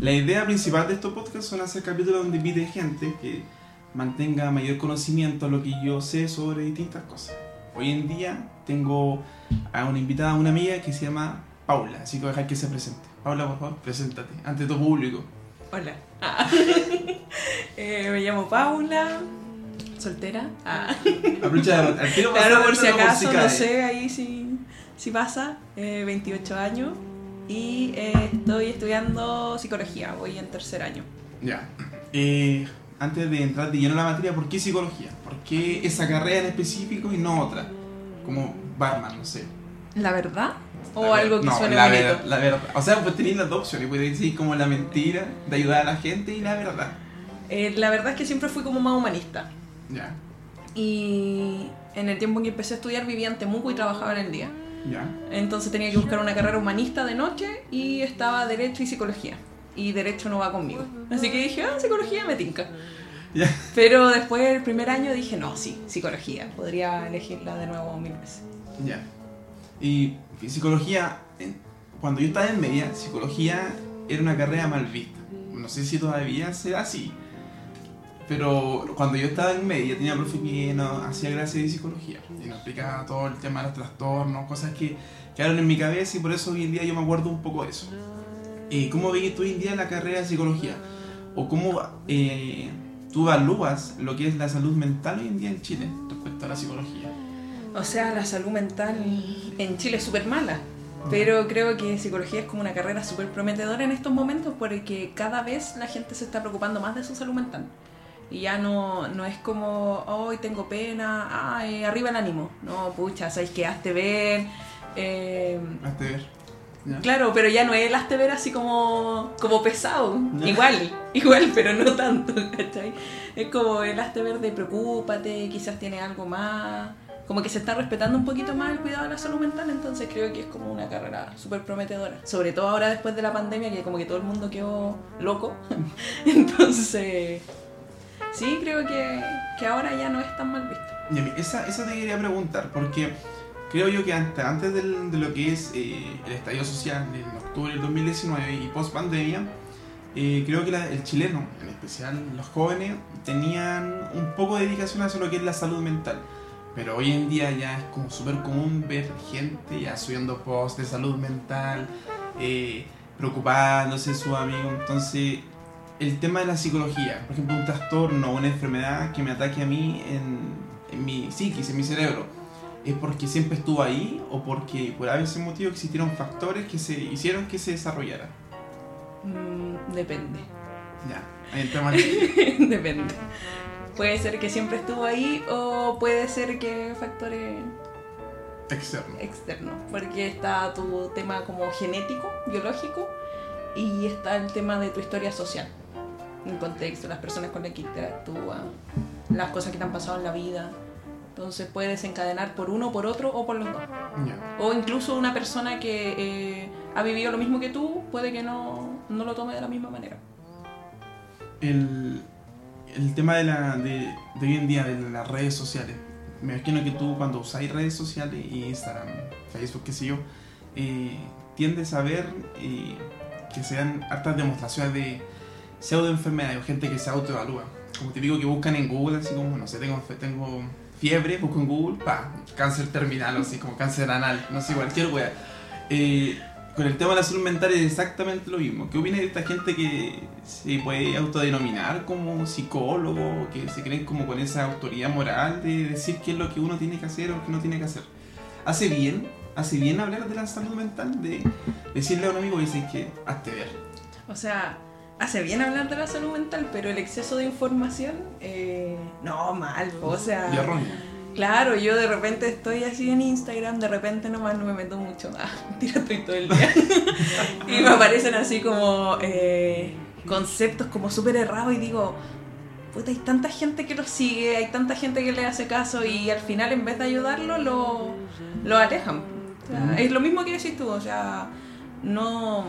La idea principal de estos podcasts son hacer capítulos donde invite gente que mantenga mayor conocimiento a lo que yo sé sobre distintas cosas. Hoy en día tengo a una invitada, una amiga que se llama Paula, así que voy a dejar que se presente. Paula, por favor, preséntate ante tu público. Hola. Ah. Eh, me llamo Paula, soltera. Ah. Aprovecha de- al tiro Claro, por si acaso, no sé ahí si, si pasa. Eh, 28 años y eh, estoy estudiando psicología, voy en tercer año. Ya. Eh, antes de entrar de lleno a la materia, ¿por qué psicología? ¿Por qué esa carrera en específico y no otra? Como barman, no sé. ¿La verdad? ¿O La ver- algo que no, suene la bonito? ver- la verdad. O sea, pues tenéis las dos opciones. Puedes decir como la mentira de ayudar a la gente y la verdad. Eh, la verdad es que siempre fui como más humanista. Ya, Y en el tiempo en que empecé a estudiar vivía en Temuco y trabajaba en el día. Entonces tenía que buscar una carrera humanista de noche y estaba Derecho y Psicología. Y Derecho no va conmigo. Así que dije, ah, Psicología me tinca. Ya. Pero después del primer año dije, no, sí, Psicología. Podría elegirla de nuevo mil veces. Ya. Y psicología, cuando yo estaba en media, psicología era una carrera mal vista. No sé si todavía será así. Pero cuando yo estaba en media tenía profe que nos hacía clase de psicología y nos explicaba todo el tema de los trastornos, cosas que quedaron en mi cabeza y por eso hoy en día yo me acuerdo un poco de eso. Eh, ¿Cómo veis tú hoy en día la carrera de psicología? ¿O cómo eh, tú evalúas lo que es la salud mental hoy en día en Chile respecto a la psicología? O sea, la salud mental en Chile es súper mala. Pero creo que psicología es como una carrera súper prometedora en estos momentos porque cada vez la gente se está preocupando más de su salud mental. Y ya no, no es como, hoy tengo pena, ay, arriba el ánimo. No, pucha, sabes que hazte ver. eh, Hazte ver. ¿Ya? claro, pero ya no es el hazte ver así como, como pesado. Ya. Igual, igual, pero no tanto, ¿cachai? Es como el hazte ver de preocúpate, quizás tiene algo más. Como que se está respetando un poquito más el cuidado de la salud mental, entonces creo que es como una carrera súper prometedora. Sobre todo ahora después de la pandemia, que como que todo el mundo quedó loco. Entonces, sí, creo que, que ahora ya no es tan mal visto. Esa, esa te quería preguntar, porque creo yo que antes, antes del- de lo que es eh, el estallido social en octubre del 2019 y post pandemia, eh, creo que la- el chileno, en especial los jóvenes, tenían un poco de dedicación hacia lo que es la salud mental. Pero hoy en día ya es como súper común ver gente ya subiendo posts de salud mental, eh, preocupándose de sus amigos. Entonces, el tema de la psicología, por ejemplo, un trastorno o una enfermedad que me ataque a mí en, en mi psiquis, en mi cerebro, ¿es porque siempre estuvo ahí o porque por ese motivo existieron factores que se hicieron que se desarrollara? Mm, depende. Ya, el tema depende. Puede ser que siempre estuvo ahí o puede ser que factores externo. externos. Porque está tu tema como genético, biológico, y está el tema de tu historia social. El contexto, las personas con las que interactúas, las cosas que te han pasado en la vida. Entonces puede desencadenar por uno, por otro o por los dos. O incluso una persona que eh, ha vivido lo mismo que tú puede que no, no lo tome de la misma manera. El, el tema de, la, de, de hoy en día, de las redes sociales. Me imagino que tú cuando usáis redes sociales, Instagram, Facebook, qué sé yo, eh, tiendes a ver eh, que se dan hartas demostraciones de pseudoenfermedades o gente que se autoevalúa. Como típico que buscan en Google, así como, no sé, tengo, tengo fiebre, busco en Google, pa, cáncer terminal, o así como cáncer anal, no sé, cualquier wea. Eh, con el tema de la salud mental es exactamente lo mismo. ¿Qué opinas de esta gente que se puede autodenominar como psicólogo, que se creen como con esa autoridad moral de decir qué es lo que uno tiene que hacer o qué no tiene que hacer? ¿Hace bien? ¿Hace bien hablar de la salud mental? De decirle a un amigo decir que hazte ver. O sea, hace bien hablar de la salud mental, pero el exceso de información, eh, no, mal. O sea, Y erróneo. claro, yo de repente estoy así en Instagram, de repente nomás no me meto mucho. Ah, mentira, estoy todo el día. y me aparecen así como eh, conceptos como súper errados y digo, puta, hay tanta gente que lo sigue, hay tanta gente que le hace caso y al final en vez de ayudarlo, lo, lo alejan. O sea, Ujú. Es lo mismo que decís tú, o sea, no,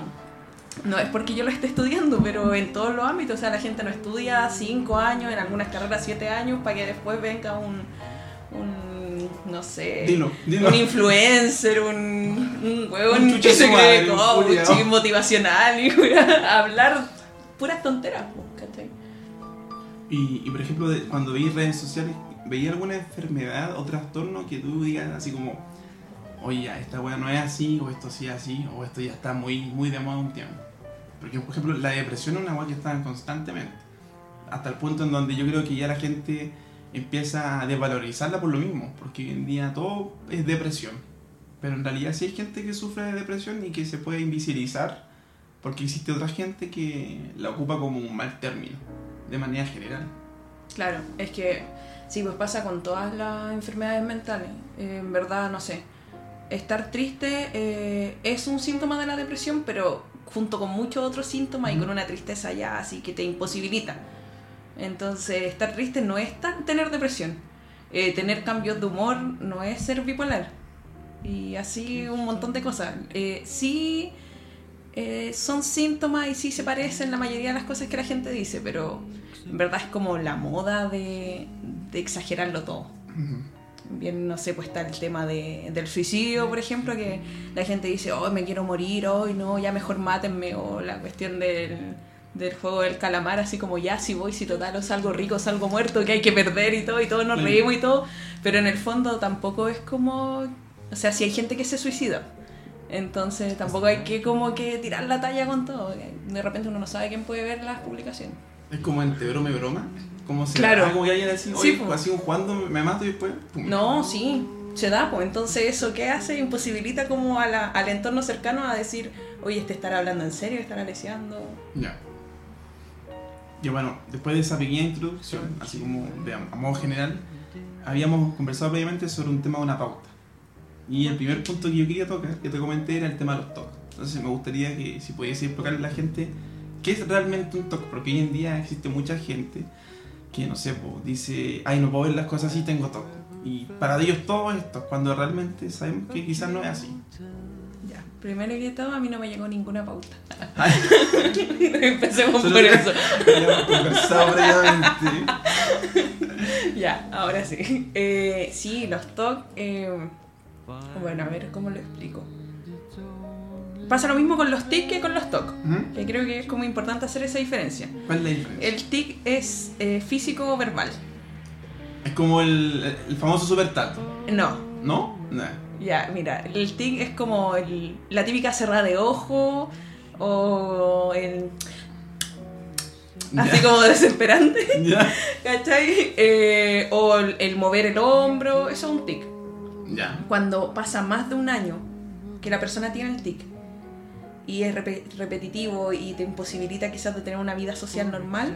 no es porque yo lo esté estudiando, pero en todos los ámbitos, o sea, la gente no estudia cinco años, en algunas carreras siete años, para que después venga un, no sé, Dilo, dilo. un influencer, un, un huevón Un que se cree coach motivacional y weá, hablar puras tonteras, pues, ¿cachai? Y, y, por ejemplo, cuando veis redes sociales, ¿veis alguna enfermedad o trastorno que tú digas así como, oye, esta weá no es así, o esto sí es así, o esto ya está muy, muy de moda un tiempo? Porque, por ejemplo, la depresión es una weá que está constantemente. Hasta el punto en donde yo creo que ya la gente empieza a desvalorizarla por lo mismo, porque hoy en día todo es depresión. Pero en realidad sí hay gente que sufre de depresión y que se puede invisibilizar, porque existe otra gente que la ocupa como un mal término, de manera general. Claro, es que sí, pues pasa con todas las enfermedades mentales. Eh, en verdad, no sé. Estar triste eh, es un síntoma de la depresión, pero junto con muchos otros síntomas y con una tristeza ya así que te imposibilita. Entonces, estar triste no es tan- tener depresión. Eh, tener cambios de humor no es ser bipolar. Y así un montón de cosas. Eh, sí eh, son síntomas y sí se parecen la mayoría de las cosas que la gente dice, pero en verdad es como la moda de, de exagerarlo todo. Bien, no sé, pues está el tema de, del suicidio, por ejemplo, que la gente dice, oh, me quiero morir, hoy no, ya mejor mátenme, o la cuestión del, del juego del calamar, así como ya, si voy, si total, o salgo rico, salgo muerto, que hay que perder y todo, y todos nos reímos y todo, pero en el fondo tampoco es como, o sea, si hay gente que se suicida, entonces tampoco hay que como que tirar la talla con todo, de repente uno no sabe quién puede ver las publicaciones. Es como entre broma y broma. Como si Claro. como que alguien así, Sí, po. así un jugando me mato y después. pum. No, sí, se da, pues entonces eso que hace imposibilita como a la- al entorno cercano a decir, oye, este estará hablando en serio, estará leseando. Ya. Y bueno, después de esa pequeña introducción, así como de a, a modo general, habíamos conversado previamente sobre un tema de una pauta. Y el primer punto que yo quería tocar, que te comenté, era el tema de los TOC. Entonces me gustaría que si pudiese explicarle a la gente qué es realmente un TOC, porque hoy en día existe mucha gente que, no sé, po, dice, ay, no puedo ver las cosas así, tengo TOC. Y para ellos todo es TOC, cuando realmente sabemos que quizás no es así. Ya, primero que todo, a mí no me llegó ninguna pauta. Empecemos solo por que eso. habíamos conversado previamente. Ya, ahora sí. Eh, sí, los TOC. eh, bueno, a ver cómo lo explico. Pasa lo mismo con los TIC que con los TOC. Ujú. Que creo que es como importante hacer esa diferencia. ¿Cuál es la diferencia? El TIC es eh, físico o verbal. Es como el, el famoso super tato, No, ¿no? Nah. Ya, mira, el tic es como el- la típica cerrada de ojo o el... Así Ya. como desesperante, Ya. ¿cachai? Eh, o el, el mover el hombro, eso es un tic. Ya. Cuando pasa más de un año que la persona tiene el tic y es repe- repetitivo y te imposibilita quizás de tener una vida social normal,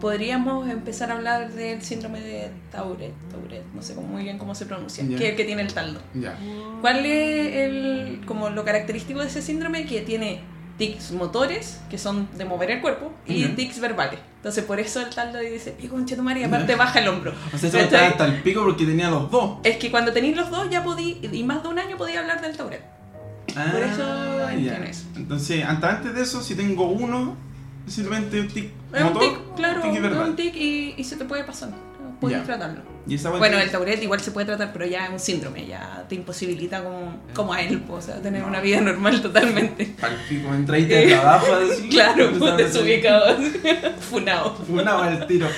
podríamos empezar a hablar del síndrome de Tourette, Tourette, no sé muy bien cómo se pronuncia, Ya. que es el que tiene el taldo. Ya. ¿Cuál es el, como lo característico de ese síndrome? Que tiene tics motores, que son de mover el cuerpo, y Ya. tics verbales. Entonces, por eso el taldo dice, pico, concha tu madre", y aparte baja el hombro. O sea, eso hasta el pico porque tenía los dos. Es que cuando tenéis los dos ya podí, y más de un año podía hablar del Por eso Ah, tiene eso. Entonces, hasta antes de eso, si tengo uno, es simplemente un tic Es un tic, claro, tic y un tic y, y se te puede pasar. Puedes Ya. tratarlo. Y esa Bueno, el Tourette igual se puede tratar, pero ya es un síndrome, ya te imposibilita como, como a él, pues, o sea, tener No. una vida normal totalmente. Pal pico, entraste de trabajo así. Claro, a desubicado, funado. va al tiro.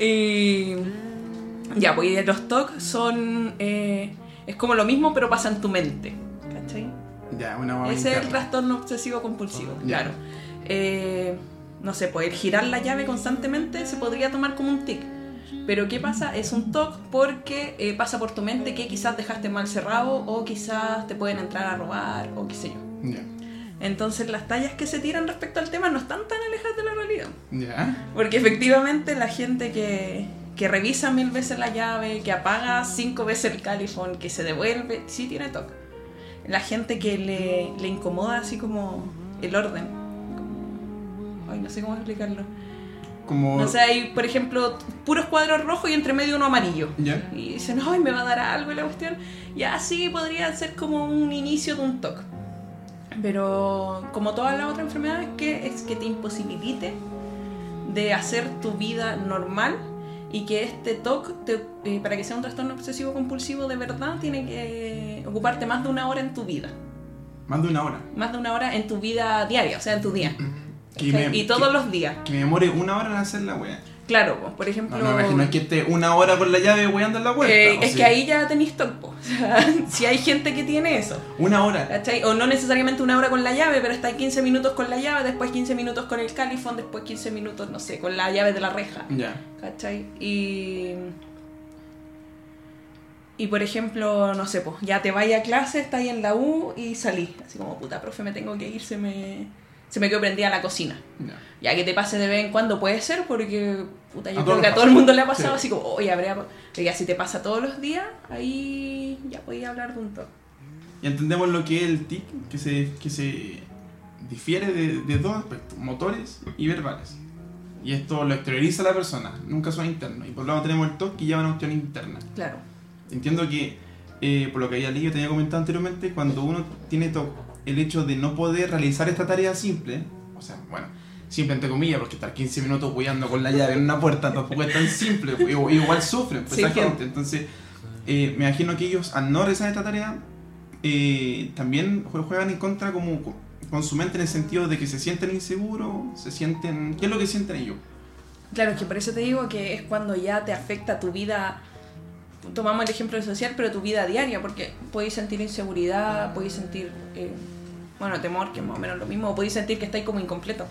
Y ya, pues y los TOC son. eh, es como lo mismo, pero pasa en tu mente. ¿Cachai? Ya, una guagua Ese es el trastorno obsesivo compulsivo, claro. Eh, no sé, el girar la llave constantemente se podría tomar como un tic. Pero ¿qué pasa? Es un TOC porque eh, pasa por tu mente que quizás dejaste mal cerrado o quizás te pueden entrar a robar o qué sé yo. Entonces las tallas que se tiran respecto al tema no están tan alejadas de la realidad. Porque efectivamente la gente que, que revisa mil veces la llave, que apaga cinco veces el califón, que se devuelve, sí tiene TOC. La gente que le, le incomoda así como el orden. Como- ay, no sé cómo explicarlo. Como. No sé, hay, por ejemplo, puros cuadros rojos y entre medio uno amarillo. Ya. Y dicen, ay, me va a dar algo y la cuestión. Y así podría ser como un inicio de un TOC. Pero como todas las otras enfermedades, que es que te imposibilite de hacer tu vida normal y que este TOC, te- eh, para que sea un trastorno obsesivo compulsivo de verdad, tiene que ocuparte más de una hora en tu vida. Más de una hora. Más de una hora en tu vida diaria, o sea, en tu día. Que ¿cachai? me- y todos que- los días. Que me demore una hora en hacer la wea. Claro, pues, por ejemplo... No, me imagino que esté una hora con la llave weando en la puerta. eh, es que ahí ya tenéis TOC, po. o sea, si hay gente que tiene eso. Una hora. ¿Cachai? O no necesariamente una hora con la llave, pero está 15 minutos con la llave, después 15 minutos con el califón, después 15 minutos, no sé, con la llave de la reja. Ya. ¿Cachai? Y. Y por ejemplo, no sé, pues ya te vaya a clase, estás ahí en la U y salí. Así como, puta, profe, me tengo que ir, se me, se me quedó prendida la cocina. Ya. Ya que te pase de vez en cuando puede ser, porque puta, yo A creo que a todo el mundo le ha pasado Sí. así como, oye, habría. Pero ya si te pasa todos los días, ahí ya podía hablar de un toque. Y entendemos lo que es el TIC, que se, que se difiere de, de dos aspectos, motores y verbales. Y esto lo exterioriza la persona, nunca son internos. Y por lo tanto tenemos el TOC que lleva una cuestión interna. Claro. Entiendo que, eh, por lo que había leído, tenía comentado anteriormente, cuando uno tiene TOC, el hecho de no poder realizar esta tarea simple, o sea, bueno, simple entre comillas, porque estar 15 minutos hueando con la llave en una puerta tampoco es tan simple, pues, igual sufren pues, Sí, esa gente. Entonces, eh, me imagino que ellos, al no realizar esta tarea, eh, también jue- juegan en contra como con su mente en el sentido de que se sienten inseguros, se sienten... ¿Qué es lo que sienten ellos? Claro, es que por eso te digo que es cuando ya te afecta tu vida. Tomamos el ejemplo de social, pero tu vida diaria, porque podéis sentir inseguridad, podéis sentir, eh, bueno, temor, que es más o menos lo mismo, o podéis sentir que estáis como incompleto.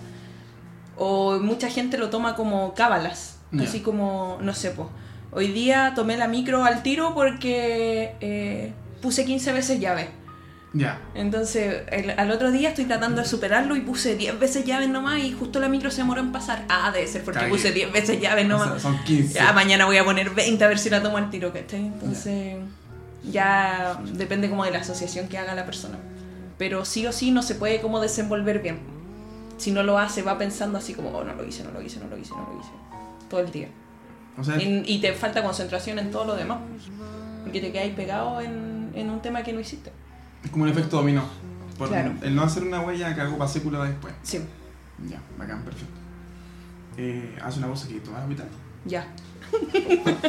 O mucha gente lo toma como cábalas, así como, no sé, pues. Hoy día tomé la micro al tiro porque eh, puse 15 veces llave. Ya, Entonces, el- al otro día estoy tratando de superarlo y puse 10 veces llaves nomás y justo la micro se demoró en pasar. Ah, debe ser porque Cagué. puse 10 veces llaves o nomás. sea, son 15. Ya mañana voy a poner 20 a ver si la tomo al tiro, ¿cachai? Entonces, ya depende como de la asociación que haga la persona. Pero sí o sí no se puede como desenvolver bien. Si no lo hace, va pensando así como, oh, no lo hice, no lo hice, no lo hice, no lo hice. Todo el día. O sea, Y, y te falta concentración en todo lo demás. Porque te quedáis pegado en, en un tema que no hiciste. Es como un efecto dominó. Por Claro. El no hacer una huella cagó para sécula después. Sí, Ya, bacán, perfecto. Eh, haz una cosa que tomar agüita. ya.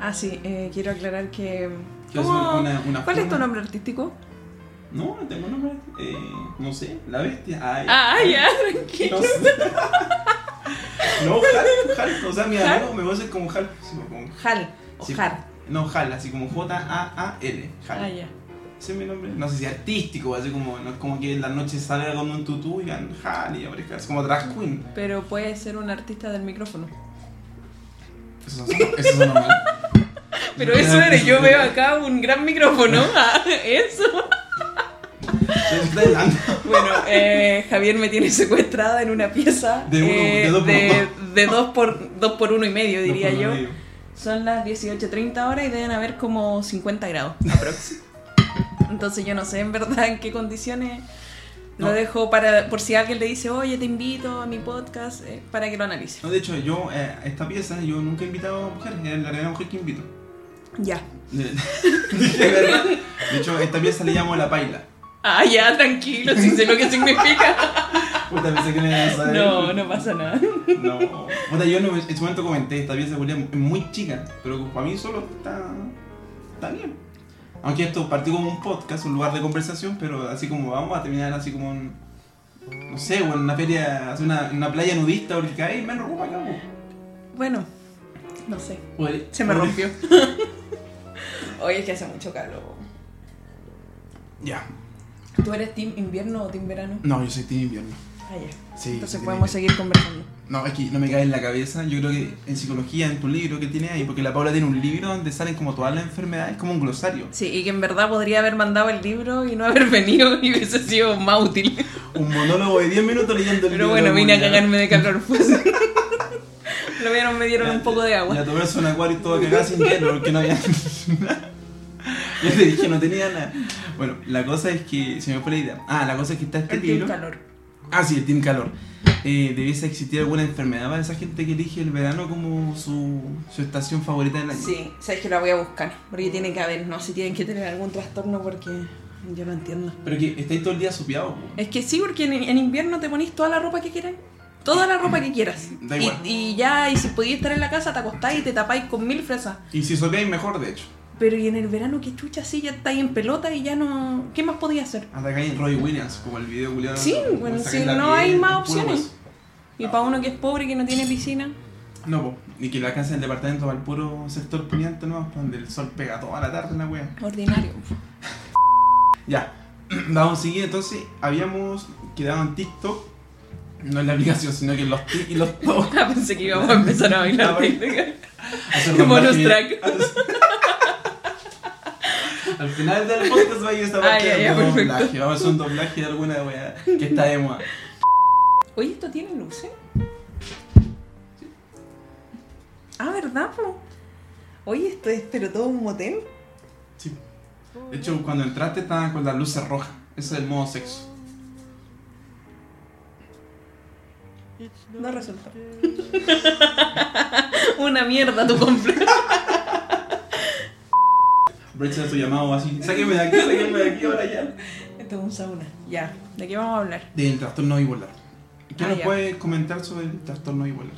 Ah, sí, eh, quiero aclarar que... Quiero ¿Cómo- hacer una- una ¿Cuál es tu nombre artístico? No, no tengo nombre. Eh, no sé, la bestia. Ay, Ah, ya, no tranquilo. sé. No, Hal, Hal. O sea, mi ¿Hal? amigo me conoce como Hal. como- Hal o Sí. Har. No, Hal, así como J-A-A-L. Hal. Ah, ya. Ese es mi nombre. No sé si artístico, así como, no es como que en la noche salga con un tutú y digan Hal y aparezca. Es como drag queen. Pero puede ser un artista del micrófono. Eso eso son mal. Pero eso eres, yo veo acá un gran micrófono. Ah, eso. Bueno, eh, Javier me tiene secuestrada en una pieza De uno- eh, de dos por de, de dos por dos por uno y medio, diría por yo. medio. Son las 18.30 horas y deben haber como 50 grados. Entonces yo no sé en verdad en qué condiciones lo dejo para por si alguien le dice, oye, te invito a mi podcast, eh, para que lo analice. No, de hecho, yo, eh, esta pieza, yo nunca he invitado a mujeres, es la primera mujer que invito. Ya. De, de verdad. De hecho, esta pieza le llamo la paila. Ah, ya, tranquilo, si sé lo que significa. Puta, pensé que me ibas a saber. No, no pasa nada. No. Puta, yo no- en su momento comenté, esta pieza es muy chica, pero para mí solo está, está bien. Aunque esto partió como un podcast, un lugar de conversación, pero así como vamos a terminar así como en, no sé, o en una feria, una, una playa nudista, porque hay menos ropa acá. Bueno, no sé. Se me rompió. Oye, es que hace mucho calor. Ya. ¿Tú eres team invierno o team verano? No, yo soy team invierno. Ah, ya. Sí, Entonces podemos seguir conversando. No, es que no me cae en la cabeza. Yo creo que en psicología, en tu libro que tiene ahí, porque la Paula tiene un libro donde salen como todas las enfermedades, como un glosario. Sí, y que en verdad podría haber mandado el libro y no haber venido y hubiese sido más útil. Un monólogo de 10 minutos leyendo el Pero libro. bueno, vine a cagarme de calor, pues. Lo vieron, me dieron un poco de agua. a tomarse un acuario y todo cagado sin hielo porque no había nada. Yo te dije, no tenía nada. Bueno, la cosa es que. Se me fue la idea. Ah, la cosa es que está este libro. calor. Ah, sí, el Team Calor. Eh, ¿Debiese existir alguna enfermedad para esa gente que elige el verano como su, su estación favorita del año? Sí, sabes que la voy a buscar. Porque tiene que haber, no sé si tienen que tener algún trastorno porque yo no entiendo. Pero que estáis todo el día sopeados. po. Es que sí, porque en, en invierno te ponís toda la ropa que quieras. Toda la ropa que quieras. Da Y, igual. y ya, y si podías estar en la casa, te acostáis y te tapáis con mil fresas. Y si sopeáis, mejor, de hecho. Pero y en el verano, qué chucha, sí, ya estáis en pelota y ya no. ¿Qué más podías hacer? Atacáis en Roy Williams, como el video culiado. Sí, bueno, la no piel, hay más opciones. Y para uno que es pobre, que no tiene piscina. No, po. Y que la casa del departamento al puro sector poniente, ¿no? Donde el sol pega toda la tarde, la wea. Ordinario. Ya, vamos a seguir. Entonces, habíamos quedado en TikTok. No en la aplicación, sino que en los y los. Ah, pensé que íbamos a empezar a bailar TikTok. Hacer doblaje. track. Al final del podcast va a ir esta parte de doblaje. Vamos a hacer un doblaje de alguna wea que está de moda. Oye, ¿esto tiene luces? Ah, ¿verdad, po? Oye, esto es pero todo un motel. Sí. De hecho, cuando entraste estaban con las luces rojas. Ese es el modo sexo. No resultó. Una mierda tu completo. Brecha tu llamado así. Sáqueme de aquí, sáqueme de aquí ahora ya. Esto es un sauna. Ya, ¿de qué vamos a hablar? Del trastorno bipolar. ¿Qué Ah, nos puedes comentar sobre el trastorno bipolar?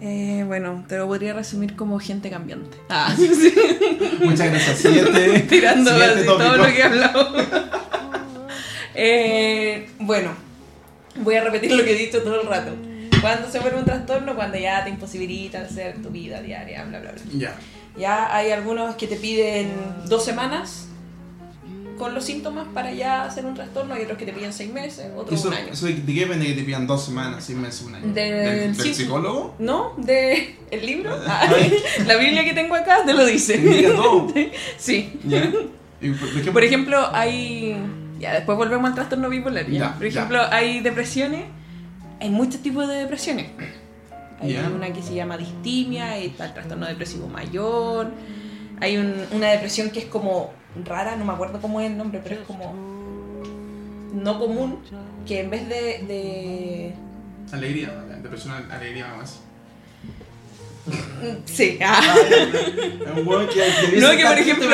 Eh, bueno, te lo podría resumir como gente cambiante. Ah, Muchas gracias. Siguiente, tirando así todo lo que he hablado. Eh, bueno, voy a repetir lo que he dicho todo el rato. Cuando se vuelve un trastorno, cuando ya te imposibilita hacer tu vida diaria, bla, bla, bla. Ya. Ya hay algunos que te piden dos semanas con los síntomas para ya hacer un trastorno, hay otros que te piden seis meses, otros Eso, un año. eso de qué depende que te pidan dos semanas, seis meses, un año. Del ¿Del, del sí- psicólogo? ¿No? ¿De el libro? Ah, la Biblia que tengo acá te lo dice. Todo. Sí. Por, ejemplo, Por ejemplo, hay. Ya, después volvemos al trastorno bipolar. ¿ya? Por ejemplo, hay depresiones. Hay muchos tipos de depresiones. Hay una que se llama distimia, está el trastorno depresivo mayor. Hay un- una depresión que es como rara, no me acuerdo cómo es el nombre, pero es como no común, que en vez de, de Alegría, depresión, alegría, algo así. Sí, ah. No, que por "Está triste, ejemplo.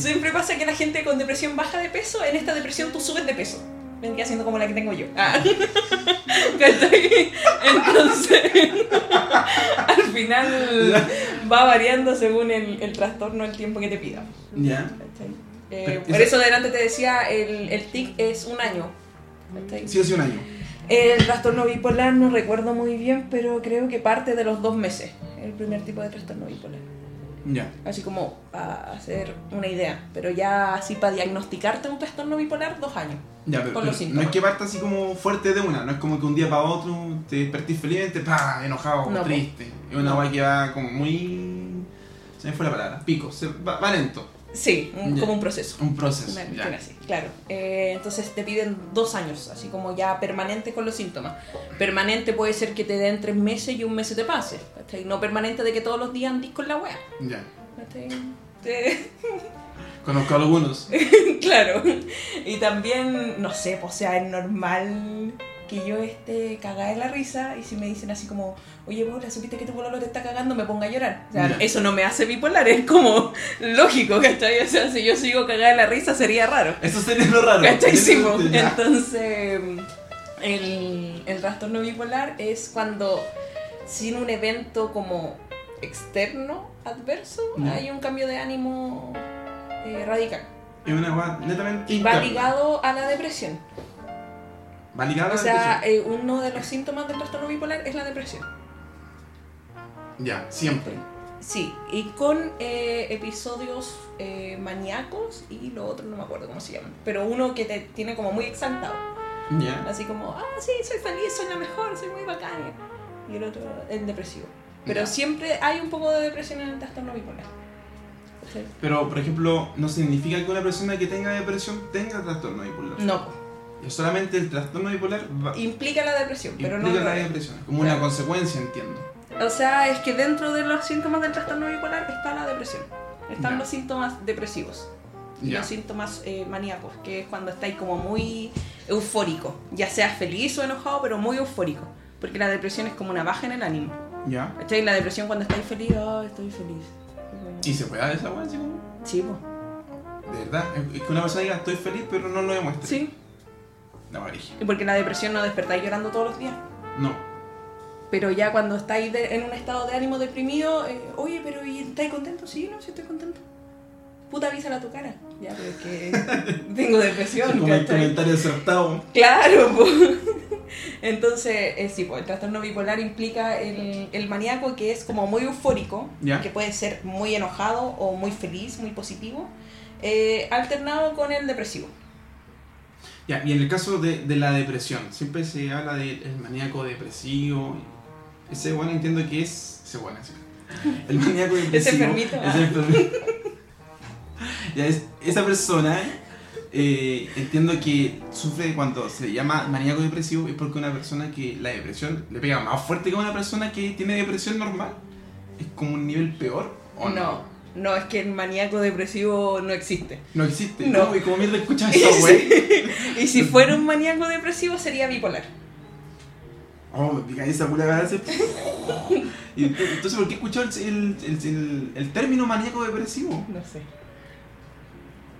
Siempre pasa que la gente con depresión baja de peso, en esta depresión tú subes de peso. Vendría siendo como la que tengo yo. Ah. Entonces, al final va variando según el, el trastorno, el tiempo que te pida. Ya. Eh, por eso delante te decía, el, el TIC es un año. Sí sí un año. El trastorno bipolar no recuerdo muy bien, pero creo que parte de los dos meses. El primer tipo de trastorno bipolar. Ya. Así como para hacer una idea. Pero ya así para diagnosticarte un trastorno bipolar, dos años. Ya, pero, pero no es que parta así como fuerte de una, no es como que un día para otro te despertís felizmente, pa, enojado, No, triste. Es una No. guay que va como muy. Se me fue la palabra, pico, se, va, va lento. Sí, un- como un proceso. Un proceso. Una ya. cuestión así, claro. Eh, entonces te piden dos años, así como ya permanente con los síntomas. Permanente puede ser que te den tres meses y un mes se te pase. ¿cachai? No permanente de que todos los días andís con la wea. Ya. Te- Conozco a algunos. claro. Y también, no sé, pues, o sea, es normal que yo esté cagada de la risa y si me dicen así como, oye, Paula, supiste que tu pololo te está cagando, me ponga a llorar. O sea, Ya. eso no me hace bipolar, es como lógico, ¿cachai? O sea, si yo sigo cagada de la risa sería raro. Eso sería lo raro. ¿Cachai? Sí. Entonces, el, el trastorno bipolar es cuando sin un evento como externo, adverso, hay un cambio de ánimo eh, radical. Es una netamente. Y va ligado a la depresión. Va ligado a O la sea, eh, uno de los síntomas del trastorno bipolar es la depresión. Ya, siempre. Sí, y con eh, episodios eh, maníacos y lo otro no me acuerdo cómo se llaman. Pero uno que te tiene como muy exaltado. Ya. Así como, ah, sí, soy feliz, soy la mejor, soy muy bacana. Y el otro, el depresivo. Pero Ya. siempre hay un poco de depresión en el trastorno bipolar. Pero, por ejemplo, no significa que una persona que tenga depresión tenga trastorno bipolar. No, solamente el trastorno bipolar va, implica la depresión, pero no implica la depresión. Es como una Claro. consecuencia, entiendo. O sea, es que dentro de los síntomas del trastorno bipolar está la depresión. Están Ya. los síntomas depresivos y Ya. los síntomas eh, maníacos, que es cuando estáis como muy eufórico, ya seas feliz o enojado, pero muy eufórico. Porque la depresión es como una baja en el ánimo. Ya. ¿Cachai? La depresión cuando estáis feliz, oh, estoy feliz. ¿Y se puede dar esa weá así como? Sí, po. De verdad. Es- Es que una persona diga estoy feliz, pero no lo demuestra. Sí. La varilla. Y porque la depresión no despertáis llorando todos los días. No. Pero ya cuando estáis de- en un estado de ánimo deprimido, eh, oye, pero ¿y estáis contento? Sí, no, sí estoy contento. Puta, avísala a tu cara. Ya, pero es que tengo depresión. Como el comentario acertado. Claro, po. Entonces, eh, sí, pues el trastorno bipolar implica el, el maníaco que es como muy eufórico, Ya. que puede ser muy enojado o muy feliz, muy positivo, eh, alternado con el depresivo. Ya, y en el caso de, de la depresión, siempre se habla del el maníaco depresivo. Ese bueno entiendo que es. Ese bueno, ese. El maníaco depresivo. Ese ah. enfermito. ya, es, esa persona. eh, entiendo que sufre cuando se le llama maníaco depresivo es porque una persona que la depresión le pega más fuerte que una persona que tiene depresión normal es como un nivel peor o no no, no, es que el maníaco depresivo no existe. no existe No. no y como mierda escuchas esa wey Y si fuera un maníaco depresivo sería bipolar. Oh, me pica esa pura cara. Y Entonces, ¿por qué escuchó el, el, el, el- el término maníaco depresivo? No sé.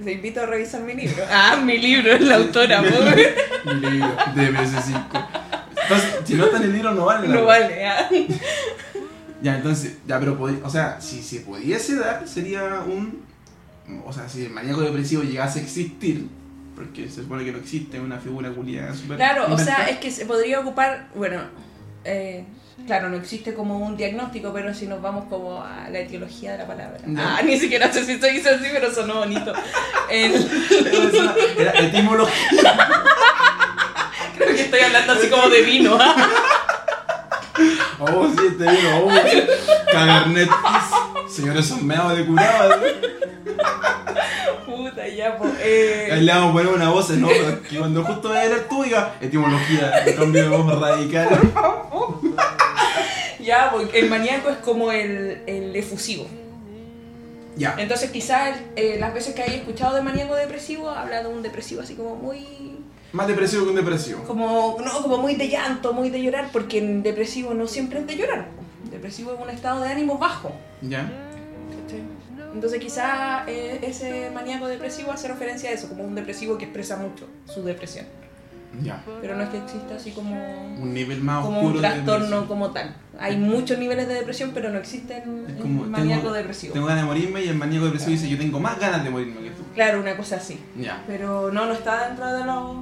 Te invito a revisar mi libro. Ah, mi libro, es la autora. Mi libro, DBS5. Entonces, si no está en el libro, no vale. No vale, ah. Ya, entonces, ya, pero, o sea, si se pudiese dar, sería un. O sea, si el maníaco depresivo llegase a existir, porque se supone que no existe una figura culiada super. Claro, o sea, es que se podría ocupar, bueno, eh, claro, no existe como un diagnóstico, pero si nos vamos como a la etiología de la palabra. Ah, ni siquiera sé si se dice así, pero sonó bonito. El- Era etimología. creo que estoy hablando así como de vino. ¿ah? Oh, sí, este vino, oh. Cabernet. Señores, son meados de curado. Puta, ya, pues. Eh, Ahí le vamos a poner una voz otra, que cuando justo vaya a leer tú diga etimología, de cambio de voz radical. ya, porque el maníaco es como el, el efusivo. Ya. Entonces, quizás las veces que hay escuchado de maníaco depresivo, habla de un depresivo así como muy Más depresivo que un depresivo. como no como muy de llanto, muy de llorar, porque en depresivo no siempre es de llorar. Depresivo es un estado de ánimo bajo. Ya. Entonces quizá eh, ese maníaco depresivo hace referencia a eso, como un depresivo que expresa mucho su depresión. Ya. Pero no es que exista así como, Un nivel más como oscuro un de trastorno depresión. como tal. Hay muchos niveles de depresión, pero no existen Es el como, maníaco tengo, depresivo. tengo ganas de morirme y el maníaco depresivo dice yo tengo más ganas de morirme que tú. Claro, una cosa así. Ya. Pero no, no está dentro de los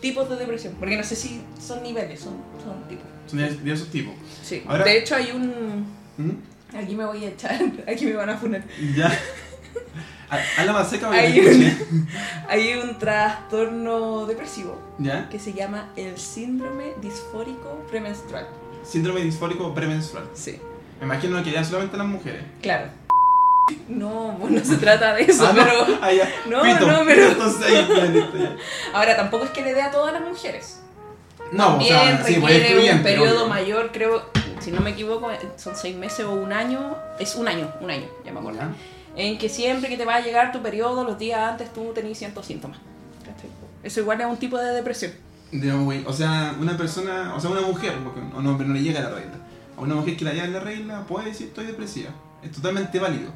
tipos de depresión. Porque no sé si son niveles, son, son tipos. Son de de esos tipos. Sí. Ahora- De hecho hay un... ¿Mm? Aquí me voy a echar, aquí me van a funar. Ya. Ha- Habla más seca Hay un, hay un trastorno depresivo ¿Ya? que se llama el síndrome disfórico premenstrual. Síndrome disfórico premenstrual. Sí, Me imagino que ya solamente las mujeres. claro. No, pues no se trata de eso, Ah, no. pero Ah, ya. No, Pito. no, pero- ahora tampoco es que le dé a todas las mujeres. No, También o sea, sí, pues es requiere un periodo obvio. mayor, creo, si no me equivoco, son seis meses o un año. Es un año, un año, ya me acuerdo. Ya. En que siempre que te va a llegar tu periodo, los días antes tú tenés ciertos síntomas. Eso igual es un tipo de depresión. O sea, una persona, o sea, una mujer, porque a un hombre no le llega la regla. A una mujer que la lleva la regla puede decir estoy depresiva. Es totalmente válido.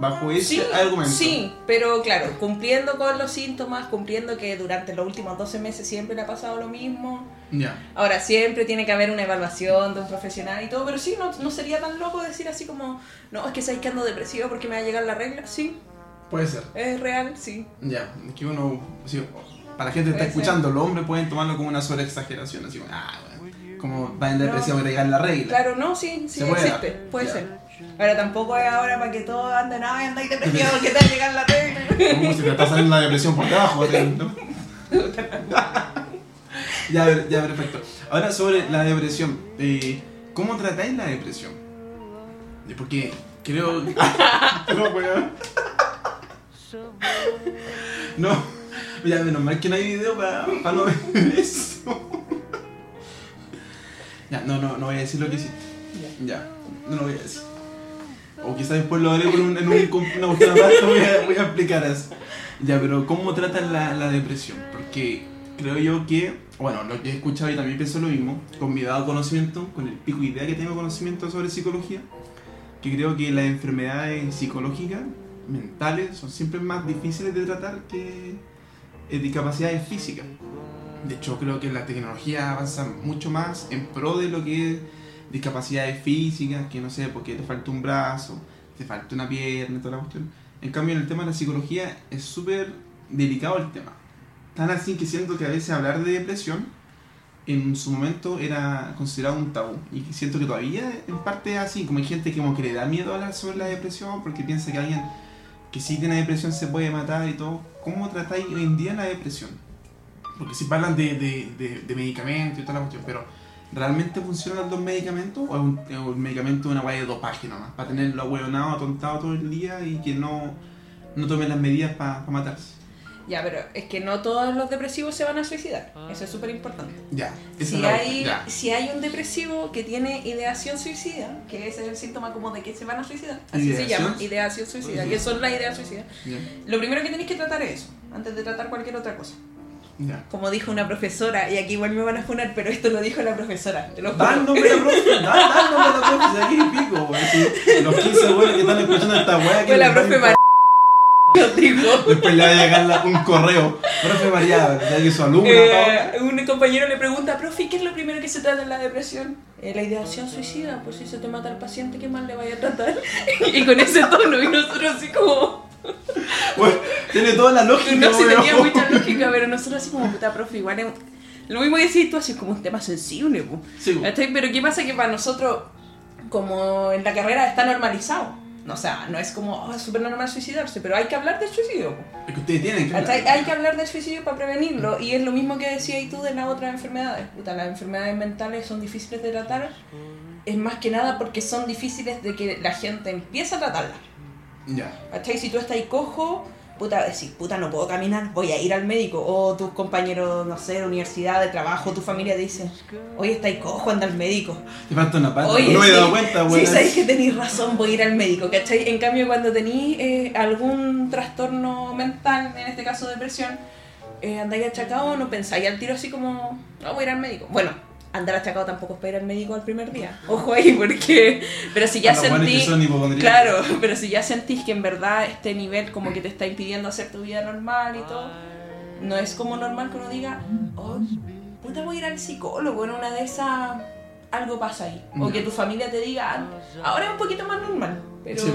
Bajo ese Sí, argumento. sí, pero claro, cumpliendo con los síntomas, cumpliendo que durante los últimos 12 meses siempre le ha pasado lo mismo. Ya. Ahora, siempre tiene que haber una evaluación de un profesional y todo, pero sí, no, no sería tan loco decir así como, no, es que sabéis que ando depresivo porque me va a llegar la regla. Sí, Puede ser. es real, sí. Ya. Es que uno, sí, para la gente que está escuchando, los hombres pueden tomarlo como una sobreexageración. Así como, ah, bueno, como va en depresión que llegar la regla. Claro, no, sí, sí Se puede existe, dar. puede Ya. ser. Ahora tampoco es ahora para que todos anden, ay, andáis depresivo porque te llegar la regla. Como si te está saliendo la depresión por debajo. ¿no? ya, ya, perfecto. Ahora sobre la depresión. eh, ¿Cómo tratáis la depresión? Eh, Porque creo... no, weón. No, ya menos mal que no hay video para, para no ver eso. Ya, no, no, no voy a decir lo que hiciste. Ya, no lo voy a decir. O quizás después lo haré por un, en un, una cuestión aparte, voy a, voy a explicar eso. Ya, pero ¿cómo tratan la, la depresión? Porque creo yo que, bueno, lo que he escuchado y también pienso lo mismo, con mi dado conocimiento, con el pico idea que tengo conocimiento sobre psicología, que creo que las enfermedades psicológicas, mentales, son siempre más difíciles de tratar que eh, discapacidades físicas. De hecho, creo que la tecnología avanza mucho más en pro de lo que es discapacidades físicas, que no sé, porque te falta un brazo, te falta una pierna toda la cuestión. En cambio, en el tema de la psicología es súper delicado el tema. Tan así que siento que a veces hablar de depresión en su momento era considerado un tabú. Y siento que todavía en parte es así, como hay gente que como que le da miedo hablar sobre la depresión porque piensa que alguien que sí tiene depresión se puede matar y todo. ¿Cómo tratáis hoy en día la depresión? Porque si hablan de, de, de, de medicamentos y toda la cuestión, pero ¿realmente funcionan los medicamentos o es un, es un medicamento una guay de dopaje nomás? Para tenerlo ahueonado, atontado todo el día y que no, no tomen las medidas para matarse. Ya, pero es que no todos los depresivos se van a suicidar. Eso es súper importante. Ya, Si hay, ya. si hay un depresivo que tiene ideación suicida, que ese es el síntoma como de que se van a suicidar, así se llama, ideación suicida, Ujú. que son las ideas suicidas, Ya, lo primero que tenéis que tratar es eso, antes de tratar cualquier otra cosa. Como dijo una profesora, y aquí igual me van a funar, pero esto lo dijo la profesora. Te lo Da el nombre de la profe, da, el nombre de la profe, si aquí pico, güey. Si los 15 güeyes que están escuchando esta weá que Fue la profe importar. Mar... nos dijo. Después le va a llegar un correo. Profe María, ya que su alumna, Eh, un compañero le pregunta, profe, ¿qué es lo primero que se trata en la depresión? "Eh, la ideación suicida, pues si se te mata el paciente, ¿qué más le vaya a tratar? y con ese tono, y nosotros así como... Güey, tiene toda la lógica, No, güey. tenía mucha lógica, pero nosotros así como, puta, profe, igual es... Lo mismo que decís tú, así como un tema sensible, po. Sí. Pero ¿qué pasa? Que para nosotros, como en la carrera está normalizado. O sea, no es como, oh, es súper normal suicidarse, pero hay que hablar del suicidio. Es que ustedes tienen que ¿Cachai? Hay que hablar del suicidio para prevenirlo. Y es lo mismo que decías tú de las otras enfermedades. Puta, las enfermedades mentales son difíciles de tratar. Es más que nada porque son difíciles de que la gente empiece a tratarlas. Ya. ¿Cachai? Si tú estás ahí cojo, puta, decís, puta, no puedo caminar, voy a ir al médico. O tus compañeros, no sé, de universidad, de trabajo, tu familia te dice, oye, está ahí cojo, anda al médico. Te falta una pata. Oye, no me he sí, dado cuenta, güey. Sí, sabéis que tenéis razón, voy a ir al médico, ¿cachai? En cambio, cuando tenéis eh, algún trastorno mental, en este caso depresión, eh, andáis achacado, no pensáis al tiro así como, no, voy a ir al médico. Bueno, andar achacado tampoco es para ir al médico al primer día. Ojo ahí, porque. Pero si ya sentís. Claro, pero si ya sentís que en verdad este nivel como que te está impidiendo hacer tu vida normal y todo, no es como normal que uno diga, oh, puta, voy a ir al psicólogo, en una de esas algo pasa ahí. O que tu familia te diga, "Ah, ahora es un poquito más normal. Pero Sí.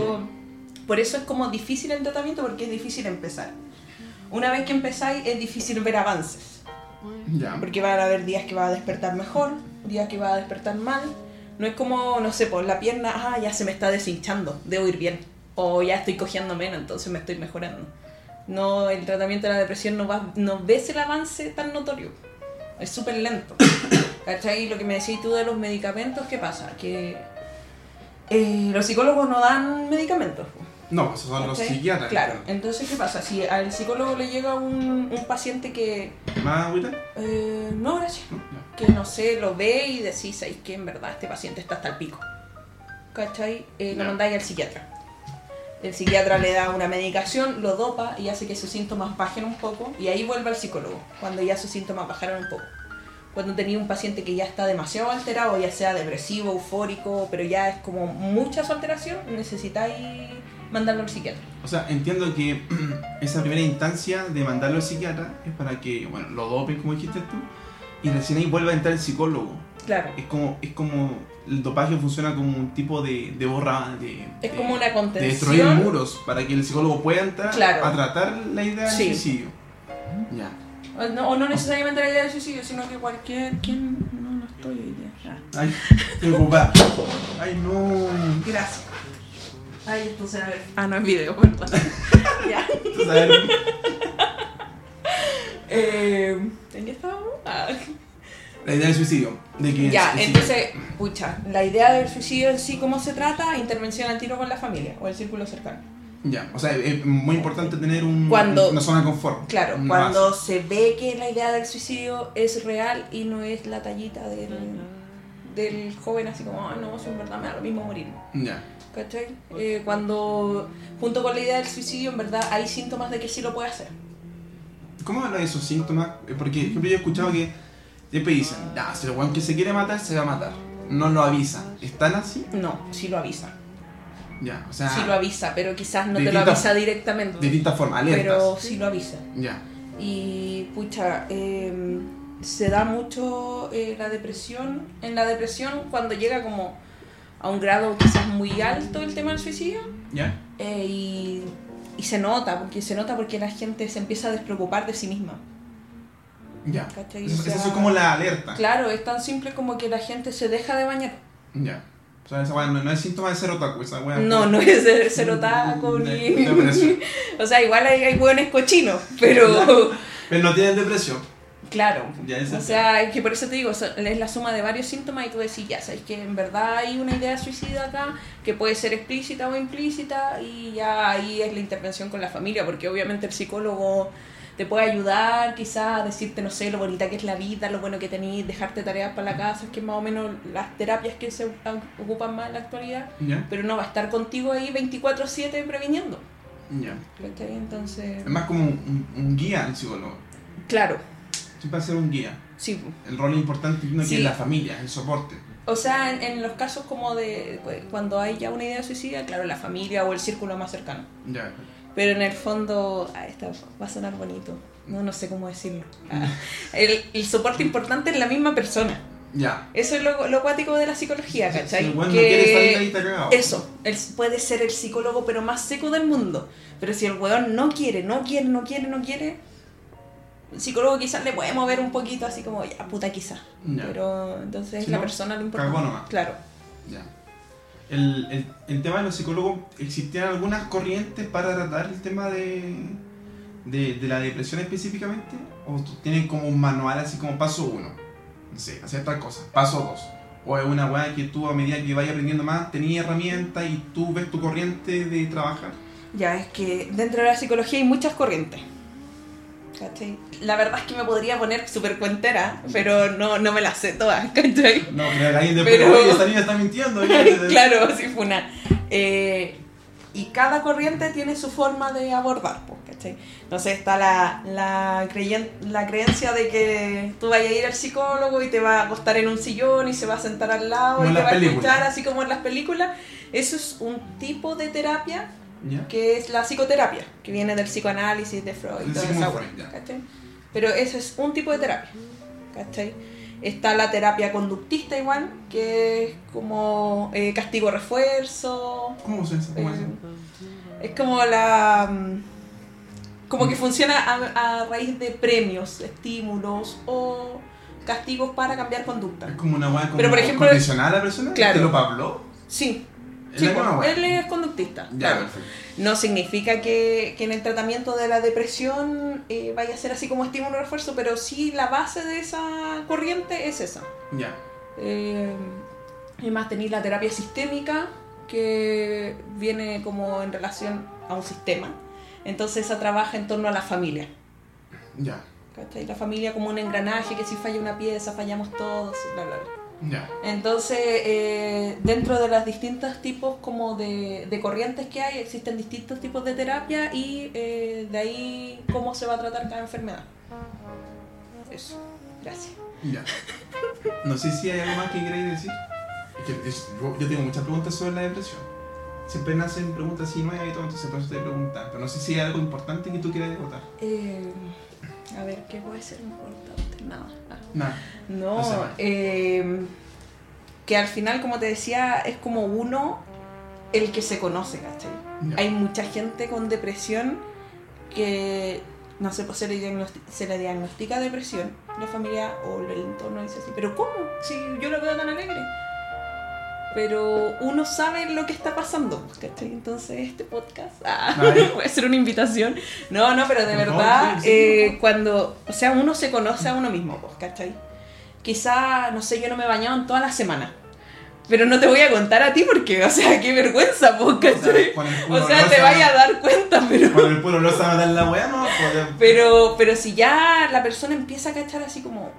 por eso es como difícil el tratamiento porque es difícil empezar. Una vez que empezáis es difícil ver avances. Ya. Porque van a haber días que va a despertar mejor, días que va a despertar mal. No es como, no sé, por la pierna, ah, ya se me está deshinchando, debo ir bien. O ya estoy cogiendo menos, entonces me estoy mejorando. No, el tratamiento de la depresión no, va, no ves el avance tan notorio. Es súper lento. ¿Cachai? Lo que me decís tú de los medicamentos, ¿qué pasa? Que eh, los psicólogos no dan medicamentos. No, esos son los ¿cachai? psiquiatras. Claro, entonces ¿qué pasa? Si al psicólogo le llega un, un paciente que... ¿Más agüita? eh, no, gracias No, que no sé, lo ve y decís, ¿sabéis que en verdad este paciente está hasta el pico? ¿Cachai? Eh, lo Ya. mandáis al psiquiatra. El psiquiatra le da una medicación, lo dopa y hace que sus síntomas bajen un poco y ahí vuelve al psicólogo, cuando ya sus síntomas bajaron un poco. Cuando tenía un paciente que ya está demasiado alterado, ya sea depresivo, eufórico, pero ya es como mucha su alteración, necesitáis mandarlo al psiquiatra. O sea, entiendo que esa primera instancia de mandarlo al psiquiatra es para que, bueno, lo dopen, como dijiste tú, y recién ahí vuelva a entrar el psicólogo. Claro. Es como, es como, el dopaje funciona como un tipo de, de borra, de, Es de- como una de contención. destruir muros para que el psicólogo pueda entrar Claro. a tratar la idea del suicidio. Ya. O no, o no necesariamente la idea del suicidio, sino que cualquier... ¿Quién? No, no estoy hoy día. Ah. Ay, estoy ocupada. Ay, no. Gracias. Ay, va a ver. Ah, no es video, perdón. ya. Entonces, a ver, Eh, ¿En qué estábamos? Ah. la idea del suicidio. De que Ya, entonces, pucha, la idea del suicidio en sí, ¿cómo se trata? Intervención al tiro con la familia o el círculo cercano. Ya, o sea, es muy importante tener un, Cuando- una zona de confort. Claro, cuando base. se ve que la idea del suicidio es real y no es la tallita del, del joven así como, ah, no, si en verdad me da lo mismo morir. Ya. ¿Cachai? Eh, cuando, junto con la idea del suicidio, en verdad hay síntomas de que sí lo puede hacer. ¿Cómo habla de esos síntomas? Eh, Porque, por ejemplo, yo he escuchado que siempre dicen, ya, si el weón que se quiere matar, se va a matar. No lo avisa. ¿Están así? No, sí lo avisa. Ya, o sea, Sí lo avisa, pero quizás no te lo avisa directamente. de distintas formas, alertas. Pero sí lo avisa. Ya. Y pucha, eh, se da mucho eh, la depresión. En la depresión, cuando llega como a un grado quizás muy alto el tema del suicidio, ¿Ya? eh, y, y se nota, porque se nota porque la gente se empieza a despreocupar de sí misma. Ya. Eso, es como la alerta. Claro, es tan simple como que la gente se deja de bañar. Ya. O sea, esa weá no, no es síntoma de ser otaku, esa weá. No, no es de ser otaku ni... o sea, igual hay, hay hueones cochinos, pero... Pero no tienen depresión. Claro. Ya, O sea, es que por eso te digo, es la suma de varios síntomas y tú decís, ya sabes que en verdad hay una idea suicida acá que puede ser explícita o implícita y ya ahí es la intervención con la familia, porque obviamente el psicólogo te puede ayudar quizás a decirte, no sé, lo bonita que es la vida, lo bueno que tenés, dejarte tareas para la casa, que es más o menos las terapias que se ocupan más en la actualidad, pero no va a estar contigo ahí 24/7 previniendo. Ya. Entonces, Es más como un, un- un guía el psicólogo. claro, Siempre va a ser un guía. sí. El rol importante que Sí. es la familia, el soporte. O sea, en, en los casos como de pues, cuando hay ya una idea suicida, claro, la familia o el círculo más cercano. Ya. Pero en el fondo, ah, esta va a sonar bonito. No, no sé cómo decirlo. Ah, el, el soporte importante es la misma persona. Ya. Eso es lo, lo cuático de la psicología, Si ¿cachai? el weón no Que quiere salir ahí. Eso, él puede ser el psicólogo pero más seco del mundo. Pero si el weón no quiere, no quiere, no quiere, no quiere, el psicólogo quizás le puede mover un poquito así como, ya, puta quizás. Pero entonces Si la no, persona lo nomás. Claro. Ya. El, el, el tema de los psicólogos, ¿existían algunas corrientes para tratar el tema de, de, de la depresión específicamente? ¿O tienen como un manual así como paso uno? No sé, hacer tal cosa. Paso dos. O es una weá que tú a medida que vayas aprendiendo más, tenías herramientas y tú ves tu corriente de trabajar. Ya, es que dentro de la psicología hay muchas corrientes. ¿Cachai? La verdad es que me podría poner súper cuentera, pero no, no me las sé todas, ¿cachai? No, pero alguien después, Pero- oye, esta niña está mintiendo. oye". claro, así fue una. Eh, y cada corriente tiene su forma de abordar, pues, ¿cachai? Entonces está la, la, creyen- la creencia de que tú vayas a ir al psicólogo y te va a acostar en un sillón y se va a sentar al lado Como y te va a películas. escuchar así como en las películas. Eso es un tipo de terapia ¿Ya? que es la psicoterapia, que viene del psicoanálisis de Freud. Sigmund esa Freud. Pero eso es un tipo de terapia, ¿cachai? Está la terapia conductista igual, que es como eh, castigo-refuerzo. ¿Cómo se hace? ¿Cómo eh, es como la... mm, Como que funciona a, a raíz de premios, estímulos o castigos para cambiar conducta. Es como una como Pero, por ejemplo, a la persona. claro. ¿Te lo habló? Sí, sí él es conductista. Ya, claro. perfecto. No significa que, que en el tratamiento de la depresión eh, vaya a ser así como estímulo refuerzo, pero sí la base de esa corriente es esa. Ya. Eh, además tenéis la terapia sistémica, que viene como en relación a un sistema. Entonces esa trabaja en torno a la familia. Ya. ¿cachai? La familia como un engranaje, que si falla una pieza, fallamos todos, bla, bla, bla. Entonces, eh, dentro de los distintos tipos como de, de corrientes que hay, existen distintos tipos de terapia y eh, de ahí cómo se va a tratar cada enfermedad. Eso, gracias. Ya. No sé si hay algo más que queráis decir. Es que es- yo, yo tengo muchas preguntas sobre la depresión. Siempre nacen preguntas así nuevas y todo, entonces por eso te preguntan. Pero no sé si hay algo importante que tú quieras contar. Eh, a ver, ¿qué puede ser importante? Nada. No, No sé, eh, que al final, como te decía, es como uno el que se conoce, ¿cachai? Hay mucha gente con depresión que, no sé, pues se le, diagnosti- se le diagnostica depresión, la familia o el entorno dice así, pero ¿cómo? Si yo lo veo tan alegre. Pero uno sabe lo que está pasando, ¿cachai? Entonces este podcast ah, puede ser una invitación. No, no, pero de favor, verdad, sí, sí, eh, favor. cuando, o sea, uno se conoce a uno mismo, pues, ¿cachai? Quizá, no sé, yo no me he bañado en toda la semana. Pero no te voy a contar a ti porque, o sea, qué vergüenza, pues, ¿cachai? con el O sea, te se vaya va- a dar cuenta, pero... Con el puro va a dar la weá, ¿no? Pero, pero si ya la persona empieza a cachar así como,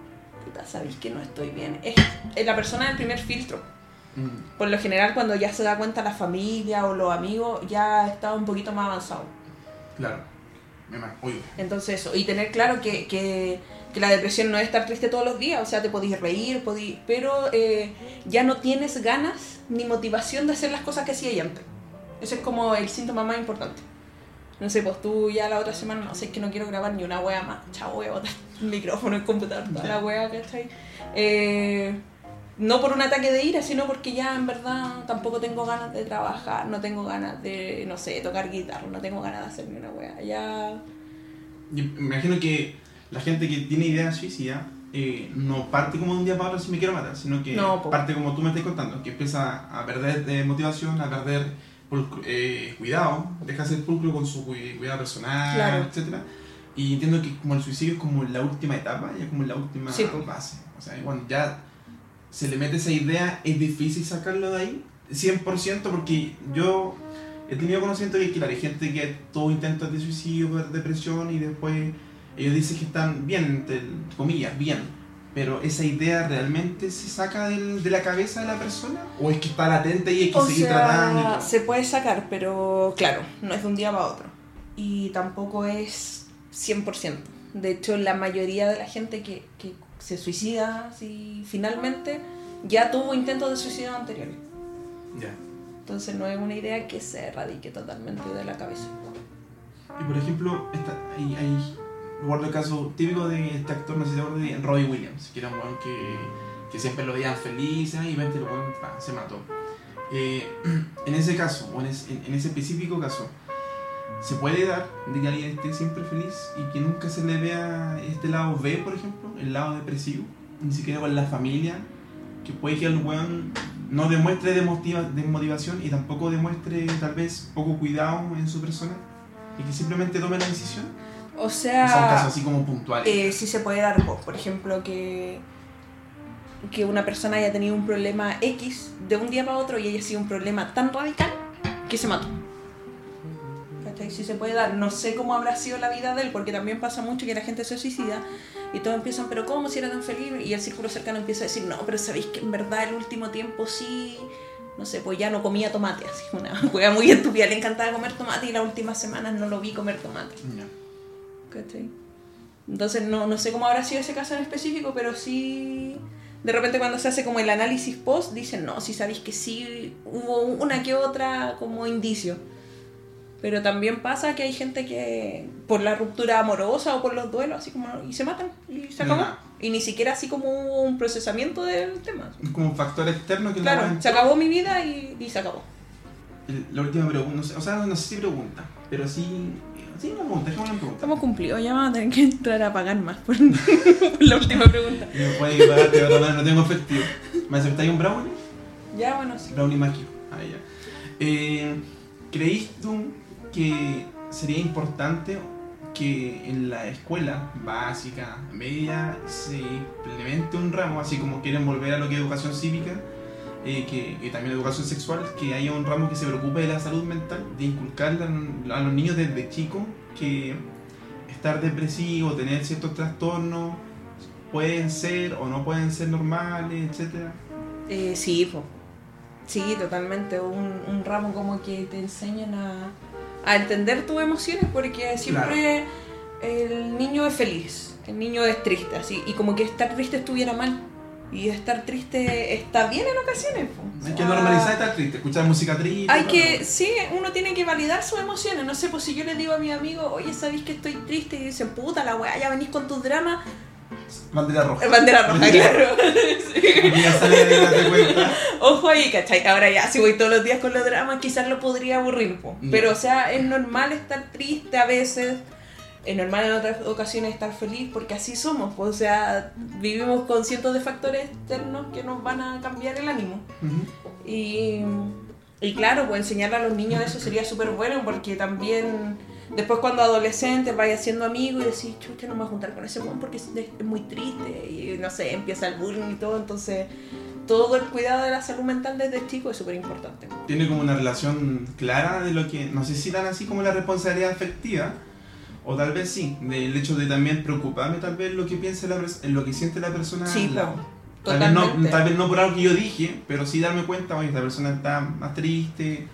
puta, sabéis que no estoy bien, es la persona del primer filtro. Mm, Por lo general, cuando ya se da cuenta la familia o los amigos, ya está un poquito más avanzado. claro. Me. Uy, Entonces, eso, y tener claro que, que, que la depresión no es estar triste todos los días, o sea, te podéis reír, podéis, pero eh, ya no tienes ganas ni motivación de hacer las cosas que hacías antes. Ese es como el síntoma más importante. no sé, pues tú ya la otra semana, no sé, es que no quiero grabar ni una wea más. Chao, voy a botar el micrófono, el computador, toda la wea, ¿cachai? Eh, no por un ataque de ira, sino porque ya en verdad tampoco tengo ganas de trabajar, no tengo ganas de, no sé, tocar guitarra, no tengo ganas de hacer ni una wea. Ya. Yo me imagino que la gente que tiene ideas suicida eh, no parte como de un día para otro si me quiero matar, sino que No, parte como tú me estás contando, que empieza a perder de motivación, a perder eh, cuidado, deja de ser pulcro con su cui- cuidado personal, Claro. etcétera Y entiendo que como el suicidio es como la última etapa, ya como la última Sí, po. base. O sea, cuando ya se le mete esa idea, es difícil sacarlo de ahí, 100%, porque yo he tenido conocimiento de que, claro, hay gente que tuvo intentos de suicidio por depresión y después ellos dicen que están bien, entre comillas, bien. Pero esa idea realmente se saca del- de la cabeza de la persona o es que está latente y hay que O seguir tratando. y sea, todo? se puede sacar, pero claro, no es de un día para otro. Y tampoco es 100%. De hecho, la mayoría de la gente que, que se suicida, si finalmente ya tuvo intentos de suicidio anteriores. Ya. Entonces no es una idea que se erradique totalmente de la cabeza. Y por ejemplo, esta, hay, hay, recuerdo el caso típico de este actor, no sé si te acuerdas, de Robbie Williams, que era un weón que, que siempre lo veían feliz, "Ay, y vente, pa, se mató. Eh, en ese caso, o en, es- en- en ese específico caso, ¿se puede dar de que alguien esté siempre feliz y que nunca se le vea este lado B, por ejemplo, el lado depresivo? Ni siquiera con la familia, que puede que el weón no demuestre desmotivación y tampoco demuestre tal vez poco cuidado en su persona y que simplemente tome la decisión. O sea, un caso sea, así como puntual. eh, sí se puede dar, po, por ejemplo, que, que una persona haya tenido un problema X de un día para otro y haya sido un problema tan radical que se mató. ¿Cachai? Sí se puede dar. No sé cómo habrá sido la vida de él, porque también pasa mucho que la gente se suicida y todos empiezan, pero ¿cómo si era tan feliz? Y el círculo cercano empieza a decir, no, pero sabéis que en verdad el último tiempo sí, no sé, pues ya no comía tomate, así, una juega muy estúpida, le encantaba comer tomate y las últimas semanas no lo vi comer tomate. ¿Cachai? Entonces no, no sé cómo habrá sido ese caso en específico, pero sí. De repente cuando se hace como el análisis post, dicen, no, si sabéis que sí hubo una que otra como indicio. Pero también pasa que hay gente que por la ruptura amorosa o por los duelos, así como, y se matan, y se acabó. Ya. Y ni siquiera así como hubo un procesamiento del tema. Es como un factor externo que Claro, no se acabó mi vida y, y se acabó. El- La última pregunta, no sé, o sea, no sé si pregunta, pero sí. Sí, una pregunta, dejémosla en pregunta. Estamos cumplidos, ya vamos a tener que entrar a pagar más por, por la última pregunta. Me puede manera, no tengo efectivo. ¿Me aceptáis un brownie? Ya, bueno, sí. Brownie mágico. Ahí ya. Eh, ¿Creís tú que sería importante que en la escuela básica, media, se implemente un ramo, así como quieren volver a lo que es educación cívica, eh, que, también educación sexual, que haya un ramo que se preocupe de la salud mental, de inculcarle a, a los niños desde chicos que estar depresivo, tener ciertos trastornos, pueden ser o no pueden ser normales, etcétera. Eh, sí, po. sí, totalmente. Un, un ramo como que te enseñan a, a entender tus emociones porque siempre el niño es feliz, el niño es triste, así, y como que estar triste estuviera mal. Y estar triste está bien en ocasiones. O Hay que normalizar estar triste, escuchar música triste. Hay que, sí, uno tiene que validar sus emociones. No sé, pues si yo le digo a mi amigo, oye, ¿sabéis que estoy triste? Y dicen, puta la weá, ya venís con tus dramas. Bla. Bandera roja. Bandera roja, claro. Ojo ahí, ¿cachai? Ahora ya, si voy todos los días con los dramas, quizás lo podría aburrir, po. Pero, o sea, es normal estar triste a veces. Es normal en otras ocasiones estar feliz porque así somos, po. o sea, vivimos con cientos de factores externos que nos van a cambiar el ánimo. Y, y claro, pues enseñarle a los niños eso sería súper bueno porque también después cuando adolescentes vaya siendo amigo y decís, chucha, no me voy a juntar con ese weón porque es, es muy triste y no sé, empieza el bullying y todo, entonces todo el cuidado de la salud mental desde chico es súper importante. Tiene como una relación clara de lo que, no sé si tan así como la responsabilidad afectiva, o tal vez sí, del hecho de también preocuparme tal vez lo que piense la en lo que siente la persona Sí, po, Tal vez, no, tal vez no por algo que yo dije, pero sí darme cuenta, oye, esta persona está más triste,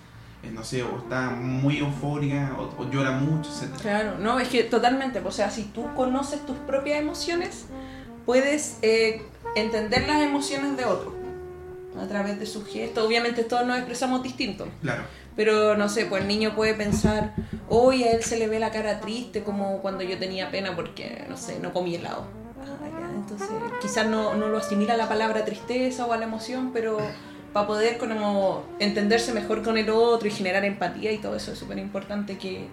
no sé, o está muy eufórica, o, o llora mucho, etc. Claro, no, es que totalmente, o sea, si tú conoces tus propias emociones, puedes eh, entender las emociones de otro. a través de sus gestos. Obviamente todos nos expresamos distintos. Claro. Pero no sé, pues el niño puede pensar, hoy a él se le ve la cara triste como cuando yo tenía pena porque, no sé, no comí helado. Ah, ya, entonces quizás no, no lo asimila a la palabra tristeza o a la emoción, pero para poder como entenderse mejor con el otro y generar empatía y todo eso es súper importante que,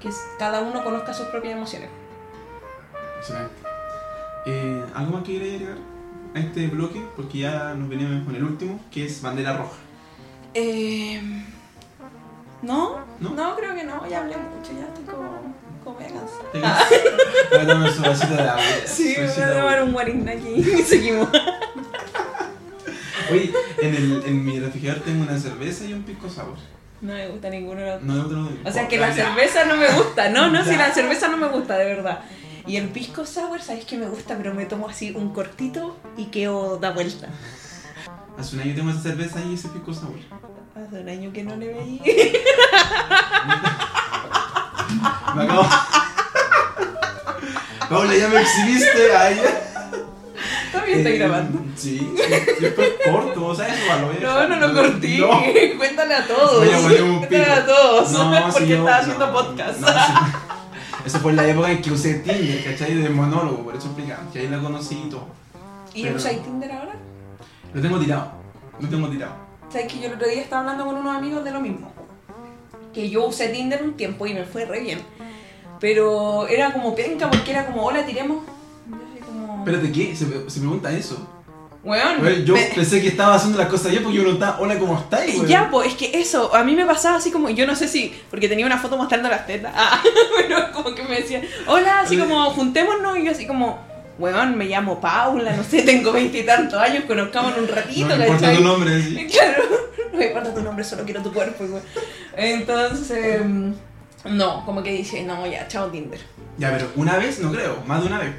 que cada uno conozca sus propias emociones. Excelente. Eh, ¿Algo más que agregar a este bloque? Porque ya nos venimos con el último, que es bandera roja. Eh, ¿no? ¿No? ¿No? creo que no, ya hablé mucho, ya estoy como, como. Voy a tomar su vasito de agua. Sí, voy a tomar un guarinaki y seguimos. Oye, en, el, en mi refrigerador tengo una cerveza y un pisco sour. No me gusta ninguno de los No, otro no. O sea que la Ya. cerveza no me gusta, no, no, si la cerveza no me gusta, de verdad. Y el pisco sour, sabes que me gusta, pero me tomo así un cortito y quedo da vuelta. Hace un año tengo esa cerveza y ese pisco sour. Hace un año que no le veí. Me acabo. Paula, ya me exhibiste a ella. Todavía estoy Eh, grabando. Sí, después corto, ¿sabes? Eso, lo No, no lo corté. No. Cuéntale a todos. A poner un Cuéntale pito. a todos. No, porque sí, estaba no, haciendo no, podcast. no, sí. Eso fue la época en que usé Tinder, ¿cachai? De monólogo, por eso explicaba. Que ahí la conocí y todo. ¿Y Pero- usáis Tinder ahora? Lo tengo tirado. Lo tengo tirado. Sabes que yo el otro día estaba hablando con unos amigos de lo mismo. Que yo usé Tinder un tiempo y me fue re bien. Pero era como penca porque era como, hola, tiremos. Como... Espérate, ¿qué? Se, se pregunta eso. Weón, yo me- pensé que estaba haciendo las cosas bien porque yo preguntaba, hola, ¿cómo estáis? weón? Ya, pues es que eso, a mí me pasaba así como, yo no sé si, porque tenía una foto mostrando las tetas, ah, pero como que me decían, hola, así como, juntémonos, y yo así como, weón, me llamo Paula, no sé, tengo veintitantos años, conozcámonos un ratito, No me importa tu nombre, sí. Claro, no me importa tu nombre, solo quiero tu cuerpo, weón. Entonces, mm, no, como que dije, no, ya, chao Tinder. Ya, pero una vez no creo, más de una vez.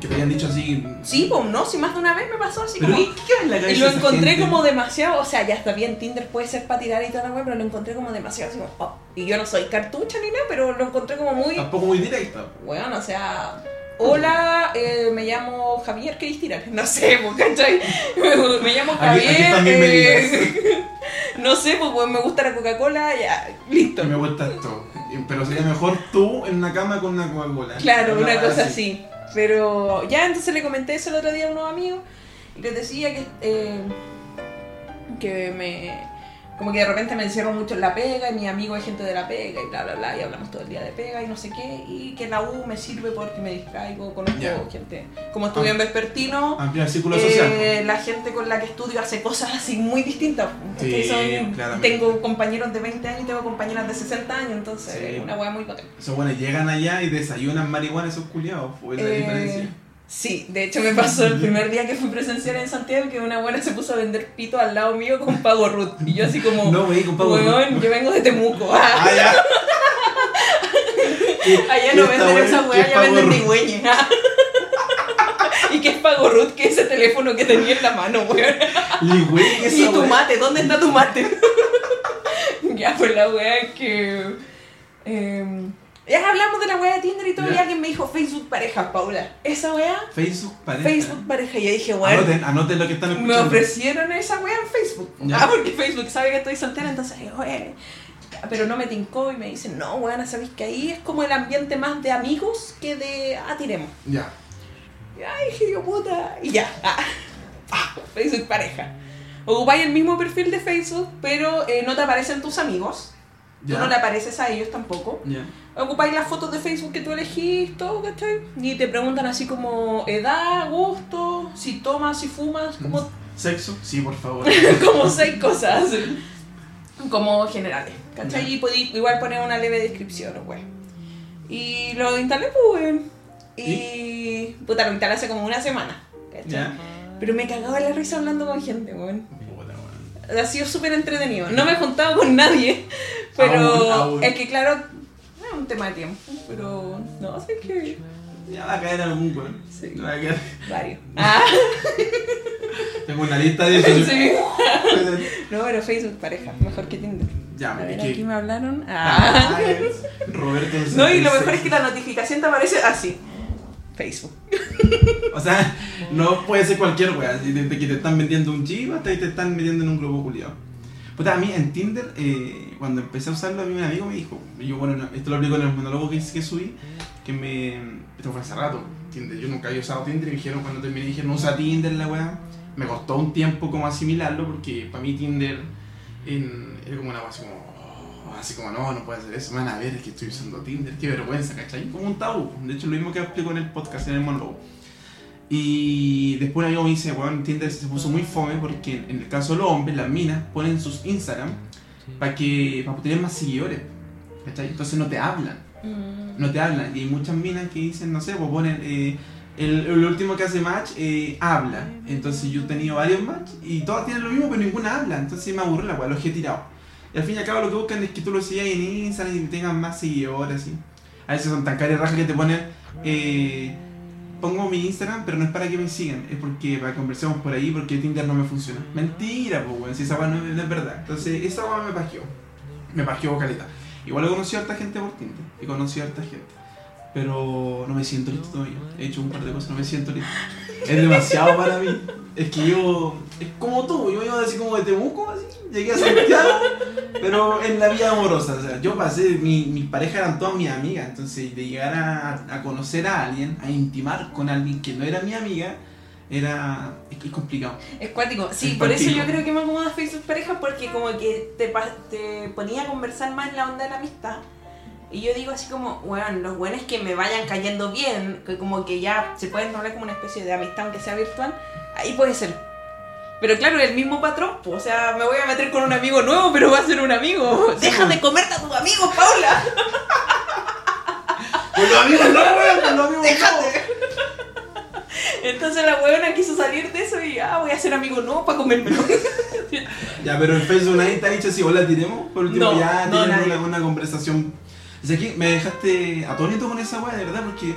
Que te hayan dicho así. Sí, pues no, si más de una vez me pasó así Pero como... ¿qué la Y lo encontré gente? como demasiado, o sea, ya está bien, Tinder puede ser para tirar y toda la web, pero lo encontré como demasiado, así como, oh. Y yo no soy cartucha ni nada, pero lo encontré como muy, Tampoco muy directo. bueno, o sea, hola, eh, me llamo Javier Cristina, no sé, ¿cachai? Me, llamo Aquí- aquí Javier, también me eh, no sé, pues, me gusta la Coca-Cola, ya, listo. Que me gusta esto. Pero sería mejor tú en una cama con una Coca-Cola. Claro, una wea cosa así. Pero ya entonces le comenté eso el otro día a unos amigos y les decía que, eh, que me. Como que de repente me encierro mucho en la pega y mi amigo es gente de la pega y bla bla bla y hablamos todo el día de pega y no sé qué y que la U me sirve porque me distraigo, conozco Ya. gente. Como estudio en vespertino, Ampliar el círculo social. eh, la gente con la que estudio hace cosas así muy distintas. Sí. Son- tengo compañeros de 20 años y tengo compañeras de 60 años, entonces Sí. es una hueá muy potente. Esos buenos llegan allá y desayunan marihuana esos culiados. Fue la Eh, diferencia. Sí, de hecho me pasó el primer día que fui presencial en Santiago que una buena se puso a vender pito al lado mío con pago root. Y yo así como, No, wey, con Pablo. weón, yo vengo de Temuco. Ah, ya. Allá ¿Qué no venden esa ¿Qué weá, pago venden root? digüeña. ¿Y qué es pago root? Que ese teléfono que tenía en la mano, weón. Y güey, ¿qué es ¿Y esa tu mate? ¿Dónde está tu mate? ya, pues la weá que... em, ya hablamos de la weá de Tinder y todo Ya. y alguien me dijo Facebook pareja, Paula. Esa weá Facebook pareja. Facebook pareja. Y yo dije, bueno, Anoten, anoten lo que están me escuchando. ofrecieron esa wea en Facebook. Ya. Ah, porque Facebook sabe que estoy soltera, entonces "Oye". Pero no me tincó y me dicen, no, weón, sabéis que ahí es como el ambiente más de amigos que de, ah, tiremos. Ya. Y, Ay, dije yo, puta. Y ya, ah, ah, Facebook pareja. Ocupáis el mismo perfil de Facebook, pero eh, no te aparecen tus amigos. Tú Ya. no le apareces a ellos tampoco. Ya. Ocupáis las fotos de Facebook que tú elegís, todo, ¿cachai? Y te preguntan así como edad, gusto, si tomas, si fumas, como, ¿Sexo? Sí, por favor. como seis cosas como generales, ¿cachai? Y podí igual poner una leve descripción, güey. Y lo instalé, pues, güey. Y, puta, lo instalé hace como una semana, ¿cachai? Pero me cagaba la risa hablando con gente, güey. Ha sido súper entretenido. No me he juntado con nadie, pero Aún, aún. es que claro, es un tema de tiempo. Pero no sé qué. Ya va a caer algún weón. Sí. Va a caer. Varios. Ah, Tengo una lista de eso. sí. No, pero Facebook pareja, mejor que Tinder. Ya, A ver, aquí me hablaron. Ah. Ah, Roberto. No, y lo mejor 66. es que la notificación te aparece así. Facebook. O sea, no puede ser cualquier wea, así, desde que te están vendiendo un jeep hasta que te están metiendo en un globo culiado. Puta, a mí en Tinder, eh, cuando empecé a usarlo, a mí un amigo me dijo, yo bueno, no, esto lo aplico en el monólogo que, que subí, que me... Esto fue hace rato, Tinder, yo nunca había usado Tinder y me dijeron cuando terminé, dijeron, no usa Tinder la wea. Me costó un tiempo como asimilarlo porque para mí Tinder en- era como una wea así como... oh, Así como, no, no puede hacer eso, me van a ver es que estoy usando Tinder, qué vergüenza, ¿cachai? Como un tabú. De hecho, lo mismo que explico en el podcast, en el monólogo. Y después un amigo me dice, bueno, Tinder se puso muy fome porque en el caso de los hombres, las minas ponen sus Instagram para que para tener más seguidores. ¿cachai? Entonces no te hablan, Mm. no te hablan. Y hay muchas minas que dicen, no sé, pues ponen, eh, el, el último que hace match eh, habla. Entonces yo he tenido varios match y todas tienen lo mismo, pero ninguna habla. Entonces me aburre la weá, los he tirado. Y al fin y al cabo lo que buscan es que tú lo sigas en Instagram y tengan más seguidores. ¿sí? A veces son tan caras rajas que te ponen... eh, pongo mi Instagram, pero no es para que me sigan, es porque para conversemos por ahí, porque Tinder no me funciona. Mentira, pues, weón, si esa weá no, es- no es verdad. Entonces, esa weá me pajeó. Me pajeó caleta. Igual he conocido a harta gente por Tinder, he conocido a harta gente. Pero no me siento listo todavía. He hecho un par de cosas, no me siento listo. Es demasiado para mí. Es que yo, es como tú, yo iba así como de Temuco, así, llegué a Santiago, pero en la vida amorosa. O sea, yo pasé, mi, mi pareja eran todas mis amigas, entonces de llegar a, a conocer a alguien, a intimar con alguien que no era mi amiga, era es, complicado. Es cuático. Sí, Es por eso yo creo que me acomoda Facebook pareja porque como que te, te ponía a conversar más en la onda de la amistad. Y yo digo así como, bueno, los buenos que me vayan cayendo bien, que como que ya se pueden hablar como una especie de amistad aunque sea virtual, ahí puede ser. Pero claro, el mismo patrón, pues, o sea, me voy a meter con un amigo nuevo, pero va a ser un amigo. Sí, Deja pues. de comerte a tus amigos, Paula. Con los amigos no, weón, con los amigos Déjate. Entonces la huevona quiso salir de eso y ah, voy a hacer amigo nuevo para comérmelo. Ya, pero en Facebook nadie te ha dicho así, hola, tiremos. Por último, No, ya no, tienen nadie. una, una conversación. O sea, aquí me dejaste atónito con esa weá, de verdad, porque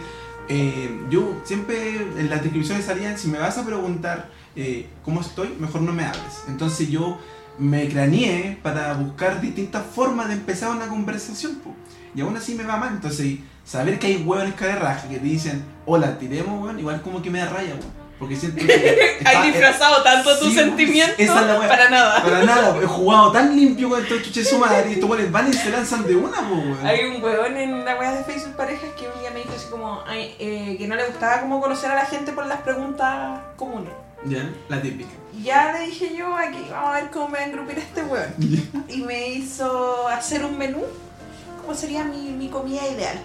eh, yo siempre en las descripciones salían, si me vas a preguntar eh, cómo estoy, mejor no me hables. Entonces yo me craneé para buscar distintas formas de empezar una conversación, po. y aún así me va mal. Entonces, saber que hay hueones de raja que te dicen, hola, tiremos, weón, igual como que me da raya, weón. Porque siento que. Hay disfrazado tanto tu Sí, sentimiento esa es la wea. para nada. Para nada, he jugado tan limpio con estos chuches su madre y estos weones van y se lanzan de una, po, weón. Hay un huevón en la wea de Facebook Parejas que un día me dijo así como ay, eh, que no le gustaba como conocer a la gente por las preguntas comunes. Ya, la típica. Y ya le dije yo aquí, vamos a ver cómo me va a engrupir este huevón. Y me hizo hacer un menú, cómo sería mi, mi comida ideal.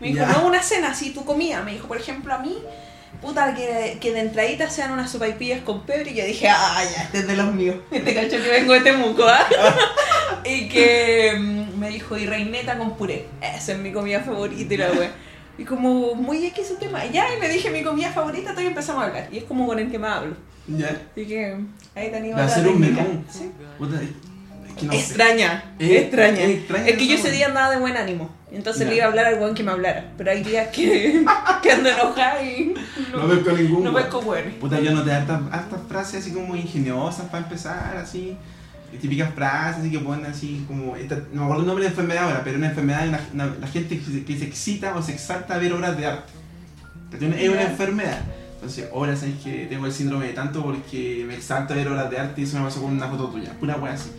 Me dijo, Ya. no una cena, así tu comida. Me dijo, por ejemplo, a mí, puta, que, que de entradita sean unas sopaipillas con pebre. Y yo dije, ah, ya, este es de los míos. Este cacho que vengo de Temuco, ¿ah? y que mm, me dijo, y reineta con puré. Esa es mi comida favorita y la wea. Y como muy X su tema. Ya, y le dije mi comida favorita, todavía empezamos a hablar. Y es como con el que más hablo. Ya. Así que ahí tenía Va a ser un menú. Sí. No extraña, Es- extraña. es extraña Es que yo ese día andaba de buen ánimo. Entonces Ya. le iba a hablar al weón que me hablara. Pero hay días que, que ando enojada y No pesco ningún. no pesco weones. Puta, yo no te hartas, hartas frases así como ingeniosas para empezar, así. Típicas frases así que ponen así como. Esta, no me acuerdo el nombre de la enfermedad ahora, pero una enfermedad de una- una- la gente que se, que se excita o se exalta a ver obras de arte. Es una, enfermedad. Entonces, ahora sabes que tengo el síndrome de tanto porque me exalta ver obras de arte y eso me pasó con una foto tuya. Pura wea así.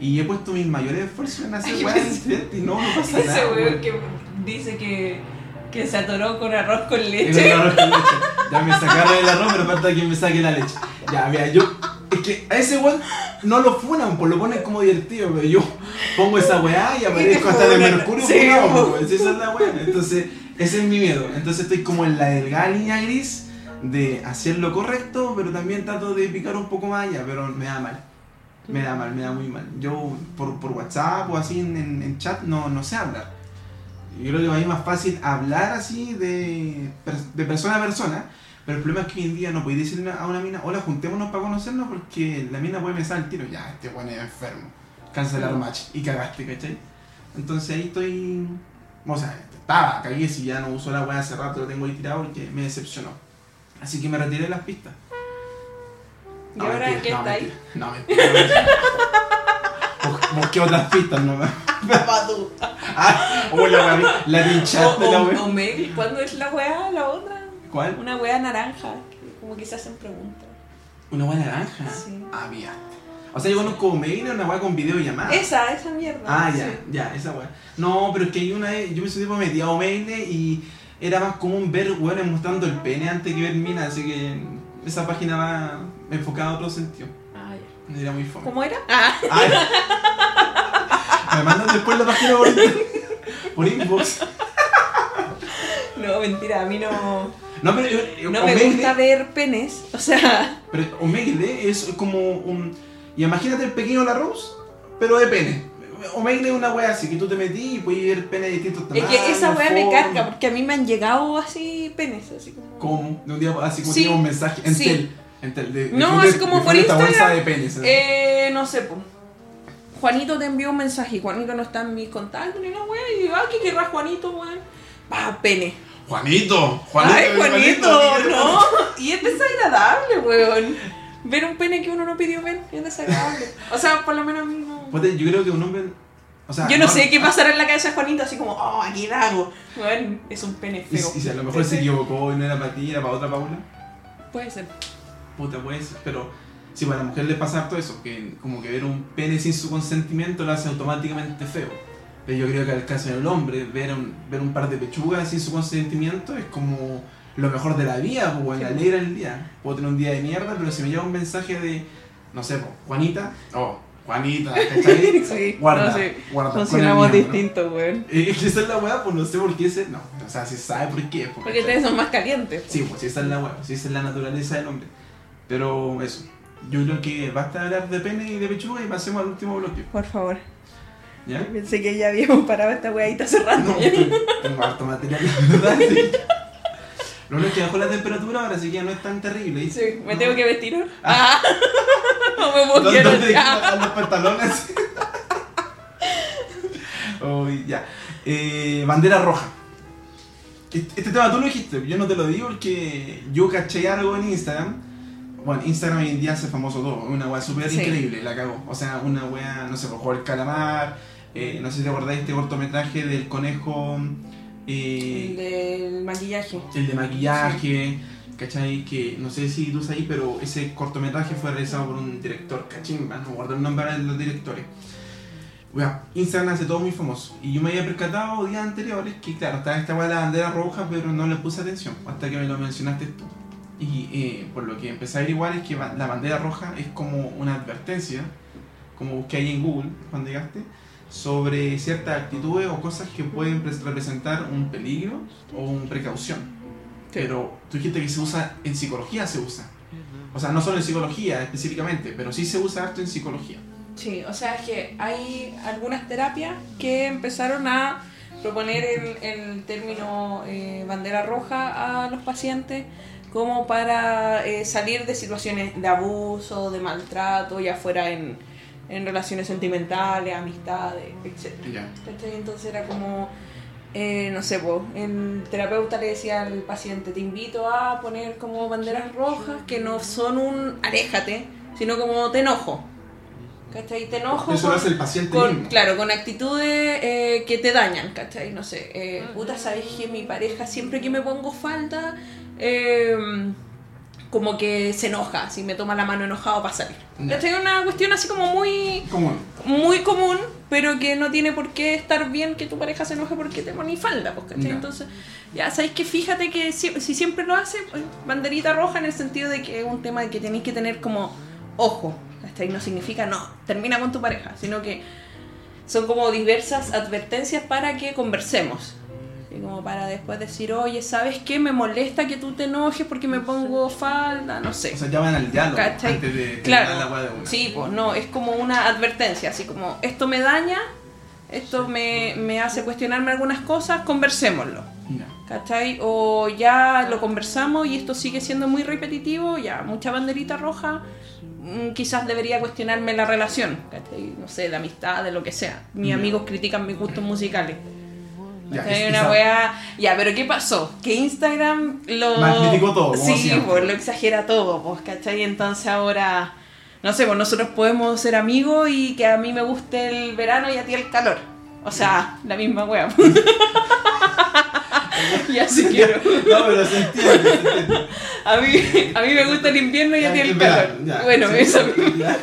Y he puesto mis mayores esfuerzos en hacer pensé- diferentes y no, no pasa Ese nada. weón weón. que dice que, que se atoró con arroz con leche. el arroz con leche. Ya me sacaron el arroz, pero falta que me saque la leche. Ya, mira, yo. Es que a ese weón no lo funan, pues lo ponen como divertido, pero yo pongo esa weá y aparezco hasta de. Mercurio Sí, funado, pues, esa es la weá. Entonces, ese es mi miedo. Entonces estoy como en la delgada línea gris de hacer lo correcto, pero también trato de picar un poco más allá, pero me da mal. Me da mal, me da muy mal. Yo por, por WhatsApp o así en, en- en chat no, no sé hablar. Yo creo que para mí es más fácil hablar así de, de persona a persona, pero el problema es que hoy en día no podéis decirle a una mina, hola, juntémonos para conocernos porque la mina puede pensar al tiro, ya, este weón es enfermo, cancelar match y cagaste, ¿cachai? Entonces ahí estoy, o sea, estaba, cagué si ya no uso la weá hace rato, lo tengo ahí tirado porque me decepcionó. Así que me retiré de las pistas. ¿Y ahora qué no, está ahí? No, mentira. no, Busqué otras pistas nomás. Ah, hola, mami. La pinchaste la wea. ¿cuándo es la weá? La otra. ¿Cuál? Una wea naranja, como que se hacen preguntas. Una buena naranja. Sí. Ah, mira. O sea, yo conozco Mail, una weá con videollamada. Esa, esa mierda. Ah, ya, sí. ya, esa weá. No, pero es que hay una vez, yo me subí para metí a Omegle y era más común ver weones mostrando el pene antes que ver minas, así que esa página va enfocada a otro sentido. Ah, ya. Era muy fome. ¿Cómo era? Ah, Ay. Me mandan después la página por, por inbox. no, mentira, a mí no, No, pero eh, no me gusta ver penes. O sea, Pero Omegle es como un. Y imagínate el pequeño La Rose, pero de pene. Omegle es una wea así que tú te metí y puedes ver pene de distintos es tamaños. que esa wea me carga, porque a mí me han llegado así penes, así como. ¿Cómo? De un día así como Sí. tenía un mensaje en Sí. tel. No, así como por Instagram. de. Eh, no sé, po. Juanito te envió un mensaje y Juanito no está en mis contactos ni una wea. Y ah, ¿qué querrá Juanito, weón? Pa, pene. Juanito, Juanito. Ay, Juanito, ¿qué no. Y es desagradable, weón. Ver un pene que uno no pidió ver es desagradable. O sea, por lo menos a mí no. Puta, Yo creo que un hombre. O sea, Yo no sé qué pasará en la cabeza de Juanito, así como, oh, aquí dago. Weón, es un pene Y, feo. y si a lo mejor se equivocó y no era para ti, era para otra Paula. Puede ser. Puta, puede ser. Pero si para la mujer le pasa harto eso, que como que ver un pene sin su consentimiento lo hace automáticamente feo. Pero yo creo que al caso del hombre, ver un, ver un par de pechugas sin su consentimiento es como lo mejor de la vida, pues, le alegra el día. Puedo tener un día de mierda, pero si me llega un mensaje de, no sé, pues, Juanita, oh, Juanita, ¿cachai? Sí, Guarda, no sé. guarda. Funcionamos distinto, weón. Eh, esa es la weá, pues no sé por qué ese. No, o sea, si sabe por qué. pues, Porque ¿cachai? ustedes son más calientes. Sí, pues esa es la weá, sí, esa es la naturaleza del hombre. Pero eso, yo creo que basta hablar de pene y de pechuga y pasemos al último bloque. Por favor. ¿Ya? Pensé que ya habíamos parado esta weadita cerrando. No, tengo harto material, verdad. sí. Lo único es que bajó la temperatura ahora, así que ya no es tan terrible. ¿y? Sí, me No. tengo que vestir ahora. Ah. no me puedo ¿Dónde, quedar dónde. Ah. los pantalones? Uy, ya. Eh, bandera roja. Este este tema tú lo dijiste, yo no te lo digo porque yo caché algo en Instagram. Bueno, Instagram hoy en día hace famoso todo, una wea súper Sí. increíble, la cagó. O sea, una wea, no sé, por jugar el calamar, eh, no sé si te acordáis este cortometraje del conejo, El eh, del maquillaje. el de maquillaje, ¿cachai? Que no sé si tú sabes, pero ese cortometraje fue realizado por un director, cachimba, no guardo el nombre de los directores. Bueno, Instagram hace todo muy famoso. Y yo me había percatado días anteriores que, claro, estaba esta weá de la bandera roja, pero no le puse atención hasta que me lo mencionaste tú. Y eh, por lo que empecé a averiguar es que la bandera roja es como una advertencia, como busqué ahí en Google cuando llegaste, sobre ciertas actitudes o cosas que pueden pres- representar un peligro o una precaución. Pero tú dijiste que se usa en psicología, se usa. O sea, no solo en psicología específicamente, pero sí se usa harto en psicología. Sí, o sea, es que hay algunas terapias que empezaron a proponer el, el término eh, bandera roja a los pacientes como para eh, salir de situaciones de abuso, de maltrato, ya fuera en, en relaciones sentimentales, amistades, etc. ¿Cachai? Entonces era como, eh, no sé, po, el terapeuta le decía al paciente, te invito a poner como banderas rojas que no son un aléjate, sino como te enojo. ¿Cachai? Te enojo. Eso lo con- hace el paciente con, mismo. claro, con actitudes eh, que te dañan, ¿cachai? No sé, eh, puta, ¿sabes que mi pareja siempre que me pongo falta, eh, como que se enoja, si me toma la mano enojado para salir? Ya. ¿Cachai? Una cuestión así como muy ¿Cómo? muy común, pero que no tiene por qué estar bien que tu pareja se enoje porque te poní falda, pues, ¿cachai? Ya. Entonces, ya sabéis que fíjate que si, si siempre lo hace, pues, banderita roja en el sentido de que es un tema que tenéis que tener como ojo, ¿cachai? No significa no, termina con tu pareja, sino que son como diversas advertencias para que conversemos. Y como para después decir, oye, ¿sabes qué? Me molesta que tú te enojes porque me pongo falda, no sé. O sea, ya van al diálogo ¿Cachai? antes de Claro. la weá de una. Sí, pues no, es como una advertencia, así como esto me daña, esto me, me hace cuestionarme algunas cosas, conversémoslo. ¿Cachai? O ya lo conversamos y esto sigue siendo muy repetitivo, ya mucha banderita roja, mm, quizás debería cuestionarme la relación, ¿cachai? No sé, de amistad, de lo que sea. Mis amigos critican mis gustos musicales. Ya, es- una weá. Ya, pero ¿qué pasó? Que Instagram lo. Magnificó todo, como Sí, siempre. pues lo exagera todo, pues, ¿cachai? Entonces ahora. No sé, pues nosotros podemos ser amigos y que a mí me guste el verano y a ti el calor. O sea, la misma wea. Ya sí quiero. No, pero se entiende, se entiende. A mí, a mí me gusta el invierno y a ti el calor. ya, Bueno, sí, eso ya.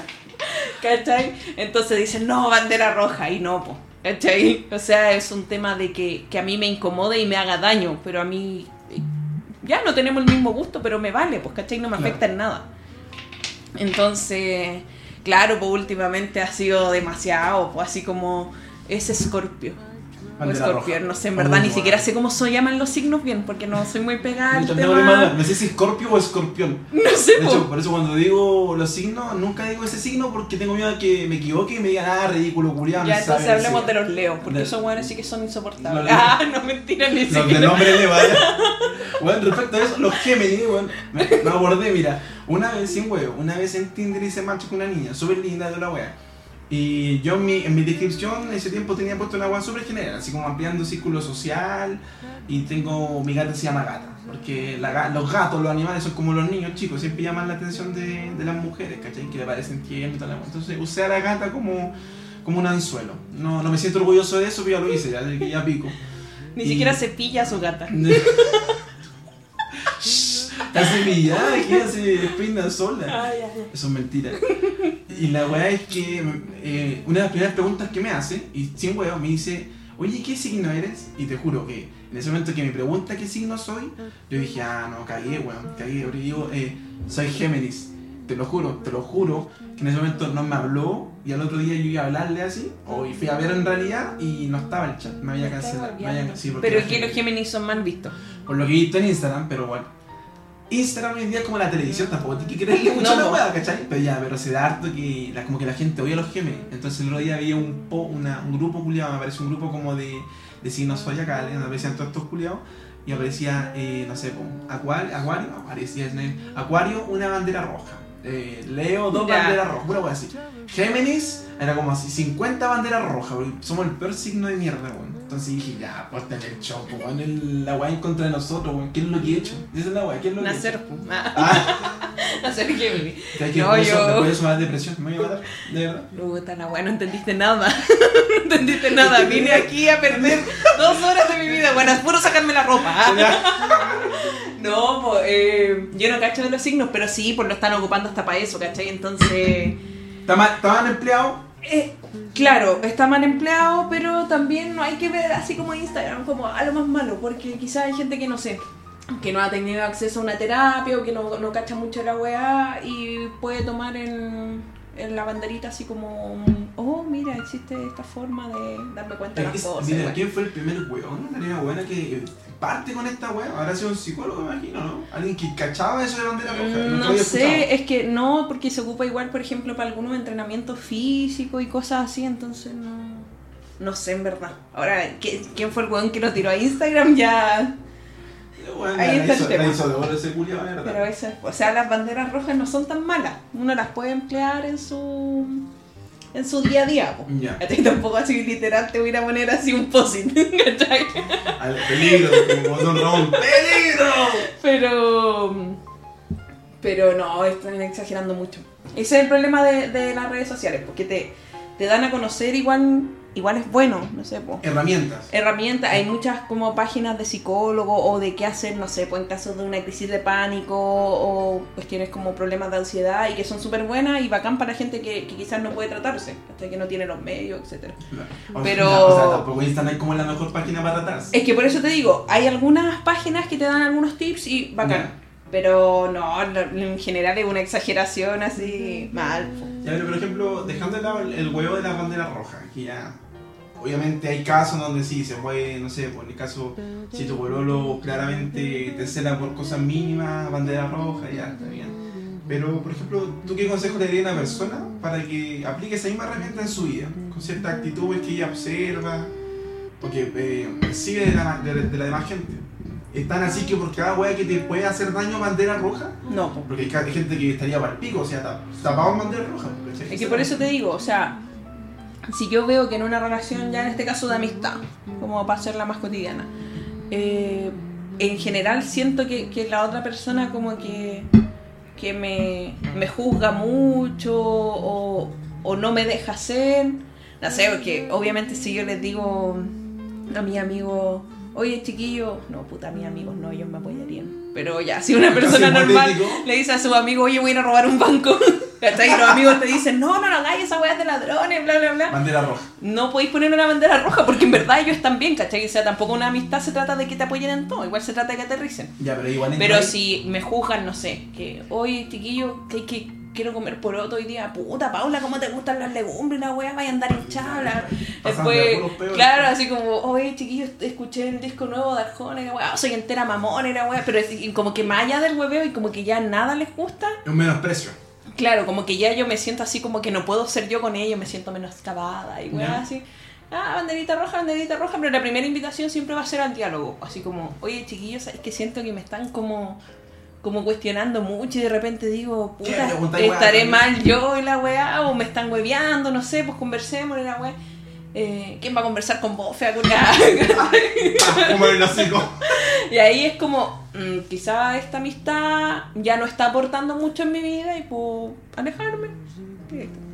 ¿Cachai? Entonces dicen, no, bandera roja, y no, po. ¿Cachai? O sea, es un tema de que, que a mí me incomode y me haga daño, pero a mí eh, ya no tenemos el mismo gusto, pero me vale, pues, ¿cachai? No me Claro. afecta en nada. Entonces, claro, pues últimamente ha sido demasiado, pues así como es escorpio. O escorpión, no sé, en verdad, ni Oh, siquiera sé cómo se llaman los signos bien, porque no soy muy pegada al tema. No sé si Scorpio o Escorpión. No sé, De hecho, por eso cuando digo los signos, nunca digo ese signo porque tengo miedo de que me equivoque y me digan, ah, ridículo, culiado. Ya, entonces hablemos de los... los leos, porque De- esos buenos sí que son insoportables. Los. Ah, no, mentira, ni Los del siquiera. hombre le vaya. Bueno, respecto a eso, los Géminis, bueno, me, me acordé, mira, una vez, sin huevo, una vez en Tinder hice match con una niña, súper linda de la wea. Y yo en mi, en mi descripción en ese tiempo tenía puesto una wea súper general, así como ampliando círculo social. Y tengo, mi gata se llama gata, porque la los gatos, los animales son como los niños chicos, siempre llaman la atención de, de las mujeres, ¿cachai? Que le parecen tiernos y tal. Entonces usé a la gata como, como un anzuelo. No, no me siento orgulloso de eso, pero ya lo hice, ya, ya pico. Ni Y- siquiera cepilla a su gata. Está cepillada, que se peina sola. Ay, ay, ay. Eso es mentira. Y la weá es que eh, una de las primeras preguntas que me hace, y sin weá, me dice, oye, ¿qué signo eres? Y te juro que en ese momento que me pregunta qué signo soy, yo dije, ah, no, cagué, weón, cagué. Porque digo, eh, soy Géminis. Te lo juro, te lo juro, que en ese momento no me habló y al otro día yo iba a hablarle así, o y fui a ver en realidad y no estaba el chat, me había cancelado. me había- sí, Pero es que los Géminis. Géminis son mal vistos. Por lo que he visto en Instagram, pero bueno. Instagram hoy en día es como la televisión, tampoco hay que creerle mucho No, la weá, ¿cachai? Pero ya, pero se da harto que la, como que la gente odia los Géminis. Entonces el otro día había un, po, una, un grupo culiado, me apareció un grupo como de, de signos zodiacales, donde aparecían todos estos culiados. Y aparecía, eh, no sé, Acuario, Acuario, aparecía. Acuario, una bandera roja. Eh, Leo, dos Ya. banderas rojas, pura wea así. Géminis, era como así, 50 banderas rojas, somos el peor signo de mierda, weón. Entonces dije, ya, pues tener show, po, weón, el- la weá en contra de nosotros, weón. ¿Qué es lo que he hecho? Esa es la weá, ¿qué es lo que he hecho? Nacer, pu. Ah, Ah, nacer que hay que No, por eso, yo- de eso me da depresión, me voy a matar, de verdad. Puta la weá, no entendiste nada. no entendiste nada. Vine aquí a perder dos horas de mi vida. Bueno, es puro sacarme la ropa. ¿ah? No, pues eh, yo no cacho de los signos, pero sí, pues lo están ocupando hasta para eso, ¿cachai? Entonces, ¿Está mal- ¿Estaban empleados? Eh, claro, está mal empleado, pero también no hay que ver así como Instagram como a lo más malo, porque quizás hay gente que no sé, que no ha tenido acceso a una terapia o que no, no cacha mucho la weá y puede tomar en, en la banderita así como, oh, mira, existe esta forma de darme cuenta de las cosas. mira, weá". ¿quién fue el primer weón? Una niña buena que parte con esta weá. Habrá sido un psicólogo, me imagino, ¿no? Alguien que cachaba eso de bandera roja. No había sé, es que no, porque se ocupa igual, por ejemplo, para algunos entrenamientos físicos y cosas así, entonces no. No sé, en verdad. Ahora, ¿qué- ¿quién fue el weón que lo tiró a Instagram? Ya. Ahí está el tema. Hizo de verdad. Pero a veces, o sea, las banderas rojas no son tan malas. Uno las puede emplear en su. En su día a día. po. Ya. ¿Cachai? Tampoco así literal te voy a ir a poner así un posit, ¿cachai? Al peligro. ¡Peligro! Pero. Pero no, están exagerando mucho. Ese es el problema de, de las redes sociales, porque te, te dan a conocer igual. Igual es bueno, no sé, po. Herramientas. herramientas, hay muchas como páginas de psicólogo o de qué hacer, no sé, pues en caso de una crisis de pánico o cuestiones como problemas de ansiedad y que son súper buenas y bacán para gente que, que quizás no puede tratarse, hasta que no tiene los medios, etcétera. O Pero- sea, O sea, tampoco Instagram es como la mejor página para tratarse. Es que por eso te digo, hay algunas páginas que te dan algunos tips y bacán. Pero no, en general es una exageración así mal. Ya, pero por ejemplo, dejando de lado el, el huevo de la bandera roja, que ya. Obviamente hay casos donde sí se puede, no sé, por el caso, si tu pololo claramente te cela por cosas mínimas, bandera roja, ya, está bien. Pero, por ejemplo, ¿tú qué consejo le darías a una persona para que aplique esa misma herramienta en su vida? Con ciertas actitudes que ella observa, porque eh, percibe de la, de, de la demás gente. Es tan así que por cada wea que te puede hacer daño bandera roja, No, po. porque hay gente que estaría para el pico, o sea, tap- tapado en bandera roja. Es que por eso te digo, o sea, si yo veo que en una relación, ya en este caso de amistad, como para hacerla más cotidiana, eh, en general siento que, que la otra persona como que, que me, me juzga mucho o, o no me deja hacer, no sé, porque obviamente si yo les digo a mi amigo, oye chiquillo, no, puta, mis amigos no, ellos me apoyarían. Pero ya, si una persona normal le dice a su amigo, oye, voy a ir a robar un banco, ¿cachai? Y los amigos te dicen, no, no, no hagáis esa weá de ladrones, bla, bla, bla. Bandera roja. No podéis poner una bandera roja porque en verdad ellos están bien, ¿cachai? O sea, tampoco una amistad se trata de que te apoyen en todo, igual se trata de que aterricen. Ya, pero igual Pero si me juzgan, no sé, que hoy, chiquillo, que, que quiero comer poroto hoy día, puta, Paula, ¿cómo te gustan las legumbres? La weá, vaya a andar hinchada. Después, claro, así como, oye, chiquillo, escuché el disco nuevo de Arjona, y la weá, soy entera mamón, y la weá, pero es- como que más allá del hueveo y como que ya nada les gusta, Es un menosprecio. claro, como que ya yo me siento así como que no puedo ser yo con ellos, me siento menos cavada y weá, así. Ah, banderita roja, banderita roja, pero la primera invitación siempre va a ser al diálogo. Así como, oye chiquillos, es que siento que me están como, como cuestionando mucho y de repente digo, puta, estaré mal yo y la weá, o me están hueveando, no sé, pues conversemos y la weá. Eh, ¿Quién va a conversar con vos, fea hocico. Y ahí es como, mm, quizá esta amistad ya no está aportando mucho en mi vida y puedo alejarme.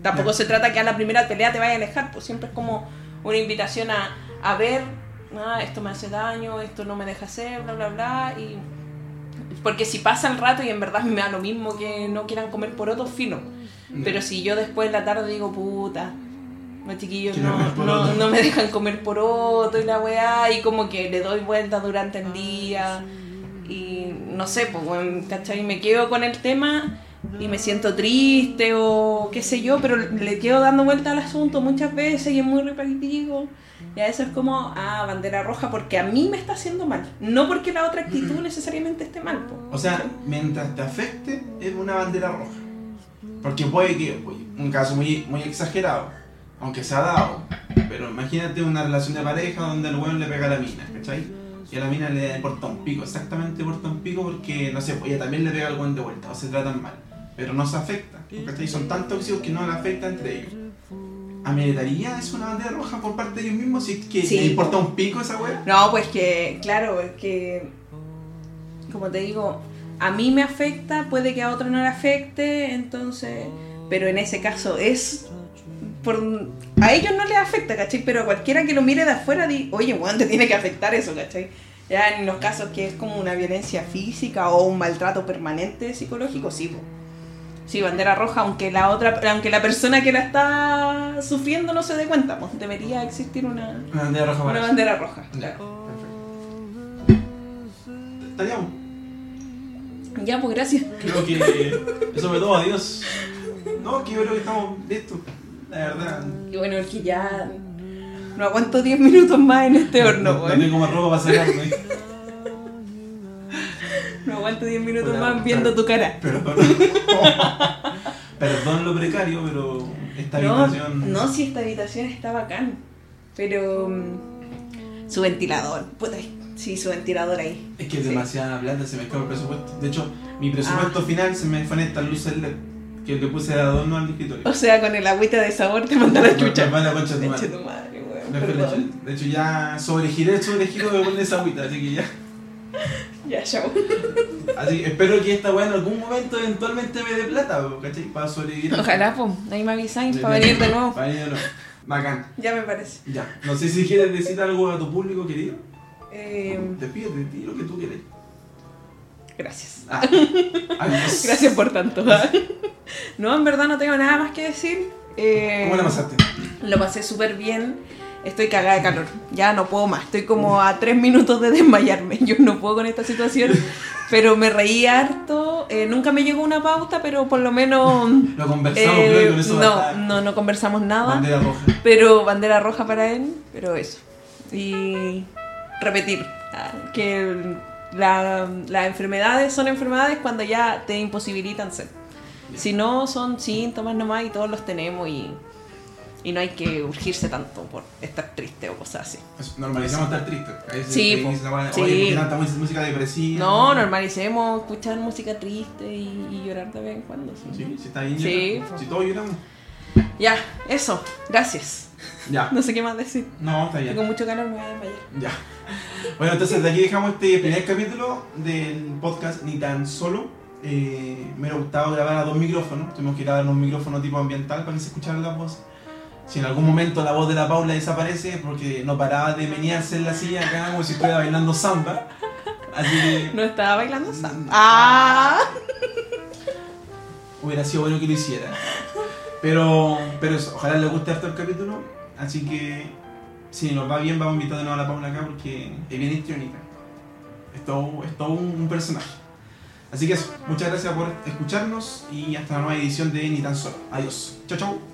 Tampoco se trata que a la primera pelea te vaya a alejar, pues siempre es como una invitación a, a ver, ah, esto me hace daño, esto no me deja hacer, bla, bla, bla. Y... Porque si pasa el rato y en verdad me da lo mismo que no quieran comer por otro fino. Pero si yo después en la tarde digo, puta, los chiquillos no, no, me dejan comer poroto y la weá, y como que le doy vueltas durante el día, y no sé, pues, bueno, ¿cachai? Me quedo con el tema y me siento triste o qué sé yo, pero le quedo dando vuelta al asunto muchas veces y es muy repetitivo. Y a eso es como, ah, bandera roja, porque a mí me está haciendo mal, no porque la otra actitud necesariamente esté mal. po. O sea, mientras te afecte, es una bandera roja. Porque puede que, un caso muy, muy exagerado, aunque se ha dado, pero imagínate una relación de pareja donde el weón le pega a la mina, ¿cachai? Y a la mina le importa un pico, exactamente importa un pico porque, no sé, pues ella también le pega al weón de vuelta, o se tratan mal, pero no se afecta, ¿cachai? Son tan tóxicos que no le afecta entre ellos. ¿Ameritaría es una bandera roja por parte de ellos mismos si es que Sí, le importa po. un pico esa weón? No, pues que, claro, es que, como te digo, a mí me afecta, puede que a otro no le afecte, entonces, pero en ese caso es, por, a ellos no les afecta, ¿cachai? Pero a cualquiera que lo mire de afuera, di, oye, weón, te tiene que afectar eso, ¿cachai? Ya en los casos que es como una violencia física o un maltrato permanente psicológico, sí, po. Sí, bandera roja, aunque la otra, aunque la persona que la está sufriendo no se dé cuenta, pues debería existir una, Una bandera roja una bandera roja. Ya, perfecto. Ya, pues gracias. Creo que eso me todo, adiós. No, que yo creo que estamos listos. La verdad. Y bueno, es que ya no aguanto 10 minutos más en este horno, no, no tengo más ropa para sacarme. No aguanto 10 minutos Hola, más viendo tu cara. Perdón. Perdón lo precario, pero esta No, habitación. no, si esta habitación está bacán. Pero mm, su ventilador, puta, sí, su ventilador ahí. Es que es Sí. demasiada plata, se me escapa el presupuesto. De hecho, mi presupuesto Ah. final se me fue en estas luces LED que le puse de adorno al escritorio. O sea, con el agüita de sabor te manda la chucha. Me la concha de tu madre. tu madre, weón. No fue perdón. leche. De hecho, ya sobregiré el sobregiro de esa agüita, así que ya. Ya, chao. Así que espero que esta weá en algún momento eventualmente me dé plata, po, ¿cachai? Para sobrevivir. Ojalá, pues, ahí me avisáis para venir de nuevo. Para venir de nuevo. Bacán. Ya me parece. Ya. No sé si quieres decir algo a tu público querido. Eh, Despídete, di lo que tú quieres. gracias. Ah, adiós. Gracias por tanto. No, en verdad no tengo nada más que decir. Eh, ¿Cómo la pasaste? Lo pasé súper bien. Estoy cagada de calor. Ya no puedo más. Estoy como a tres minutos de desmayarme. Yo no puedo con esta situación. Pero me reí harto. Eh, nunca me llegó una pauta, pero por lo menos. Lo conversamos, eh, creo con eso no, basta. no, no conversamos nada. Bandera roja. Pero bandera roja para él. Pero eso. Y repetir ah, que la- las enfermedades son enfermedades cuando ya te imposibilitan ser. Si no, son síntomas nomás y todos los tenemos y, y no hay que urgirse tanto por estar triste o cosas así. Eso, Normalicemos estar. A veces Sí, po. "Oye, Sí. ¿por qué tanta música- depresiva? No, normalicemos escuchar música triste y, y llorar de vez en cuando. sí. Sí, si está bien Sí. Si todos lloramos. Ya, eso. Gracias. Ya. No sé qué más decir. No, está bien. Tengo mucho calor, me voy a desmayar. Ya. Bueno, entonces de aquí dejamos este primer capítulo del podcast Ni tan solo. Eh, me hubiera gustado grabar a dos micrófonos. Tuvimos que grabar un micrófono tipo ambiental para que se escucharan las voces. Si en algún momento la voz de la Paula desaparece porque no paraba de menearse en la silla acá como si estuviera bailando samba. Así que No estaba bailando samba. ¡Ah! hubiera sido bueno que lo hiciera. Pero, pero eso, ojalá les guste harto el capítulo. Así que si nos va bien vamos a invitar de nuevo a la Paula acá porque es bien histriónica. Es todo, es todo un, un personaje. Así que eso, muchas gracias por escucharnos y hasta la nueva edición de Ni tan solo. Adiós. Chao, chao.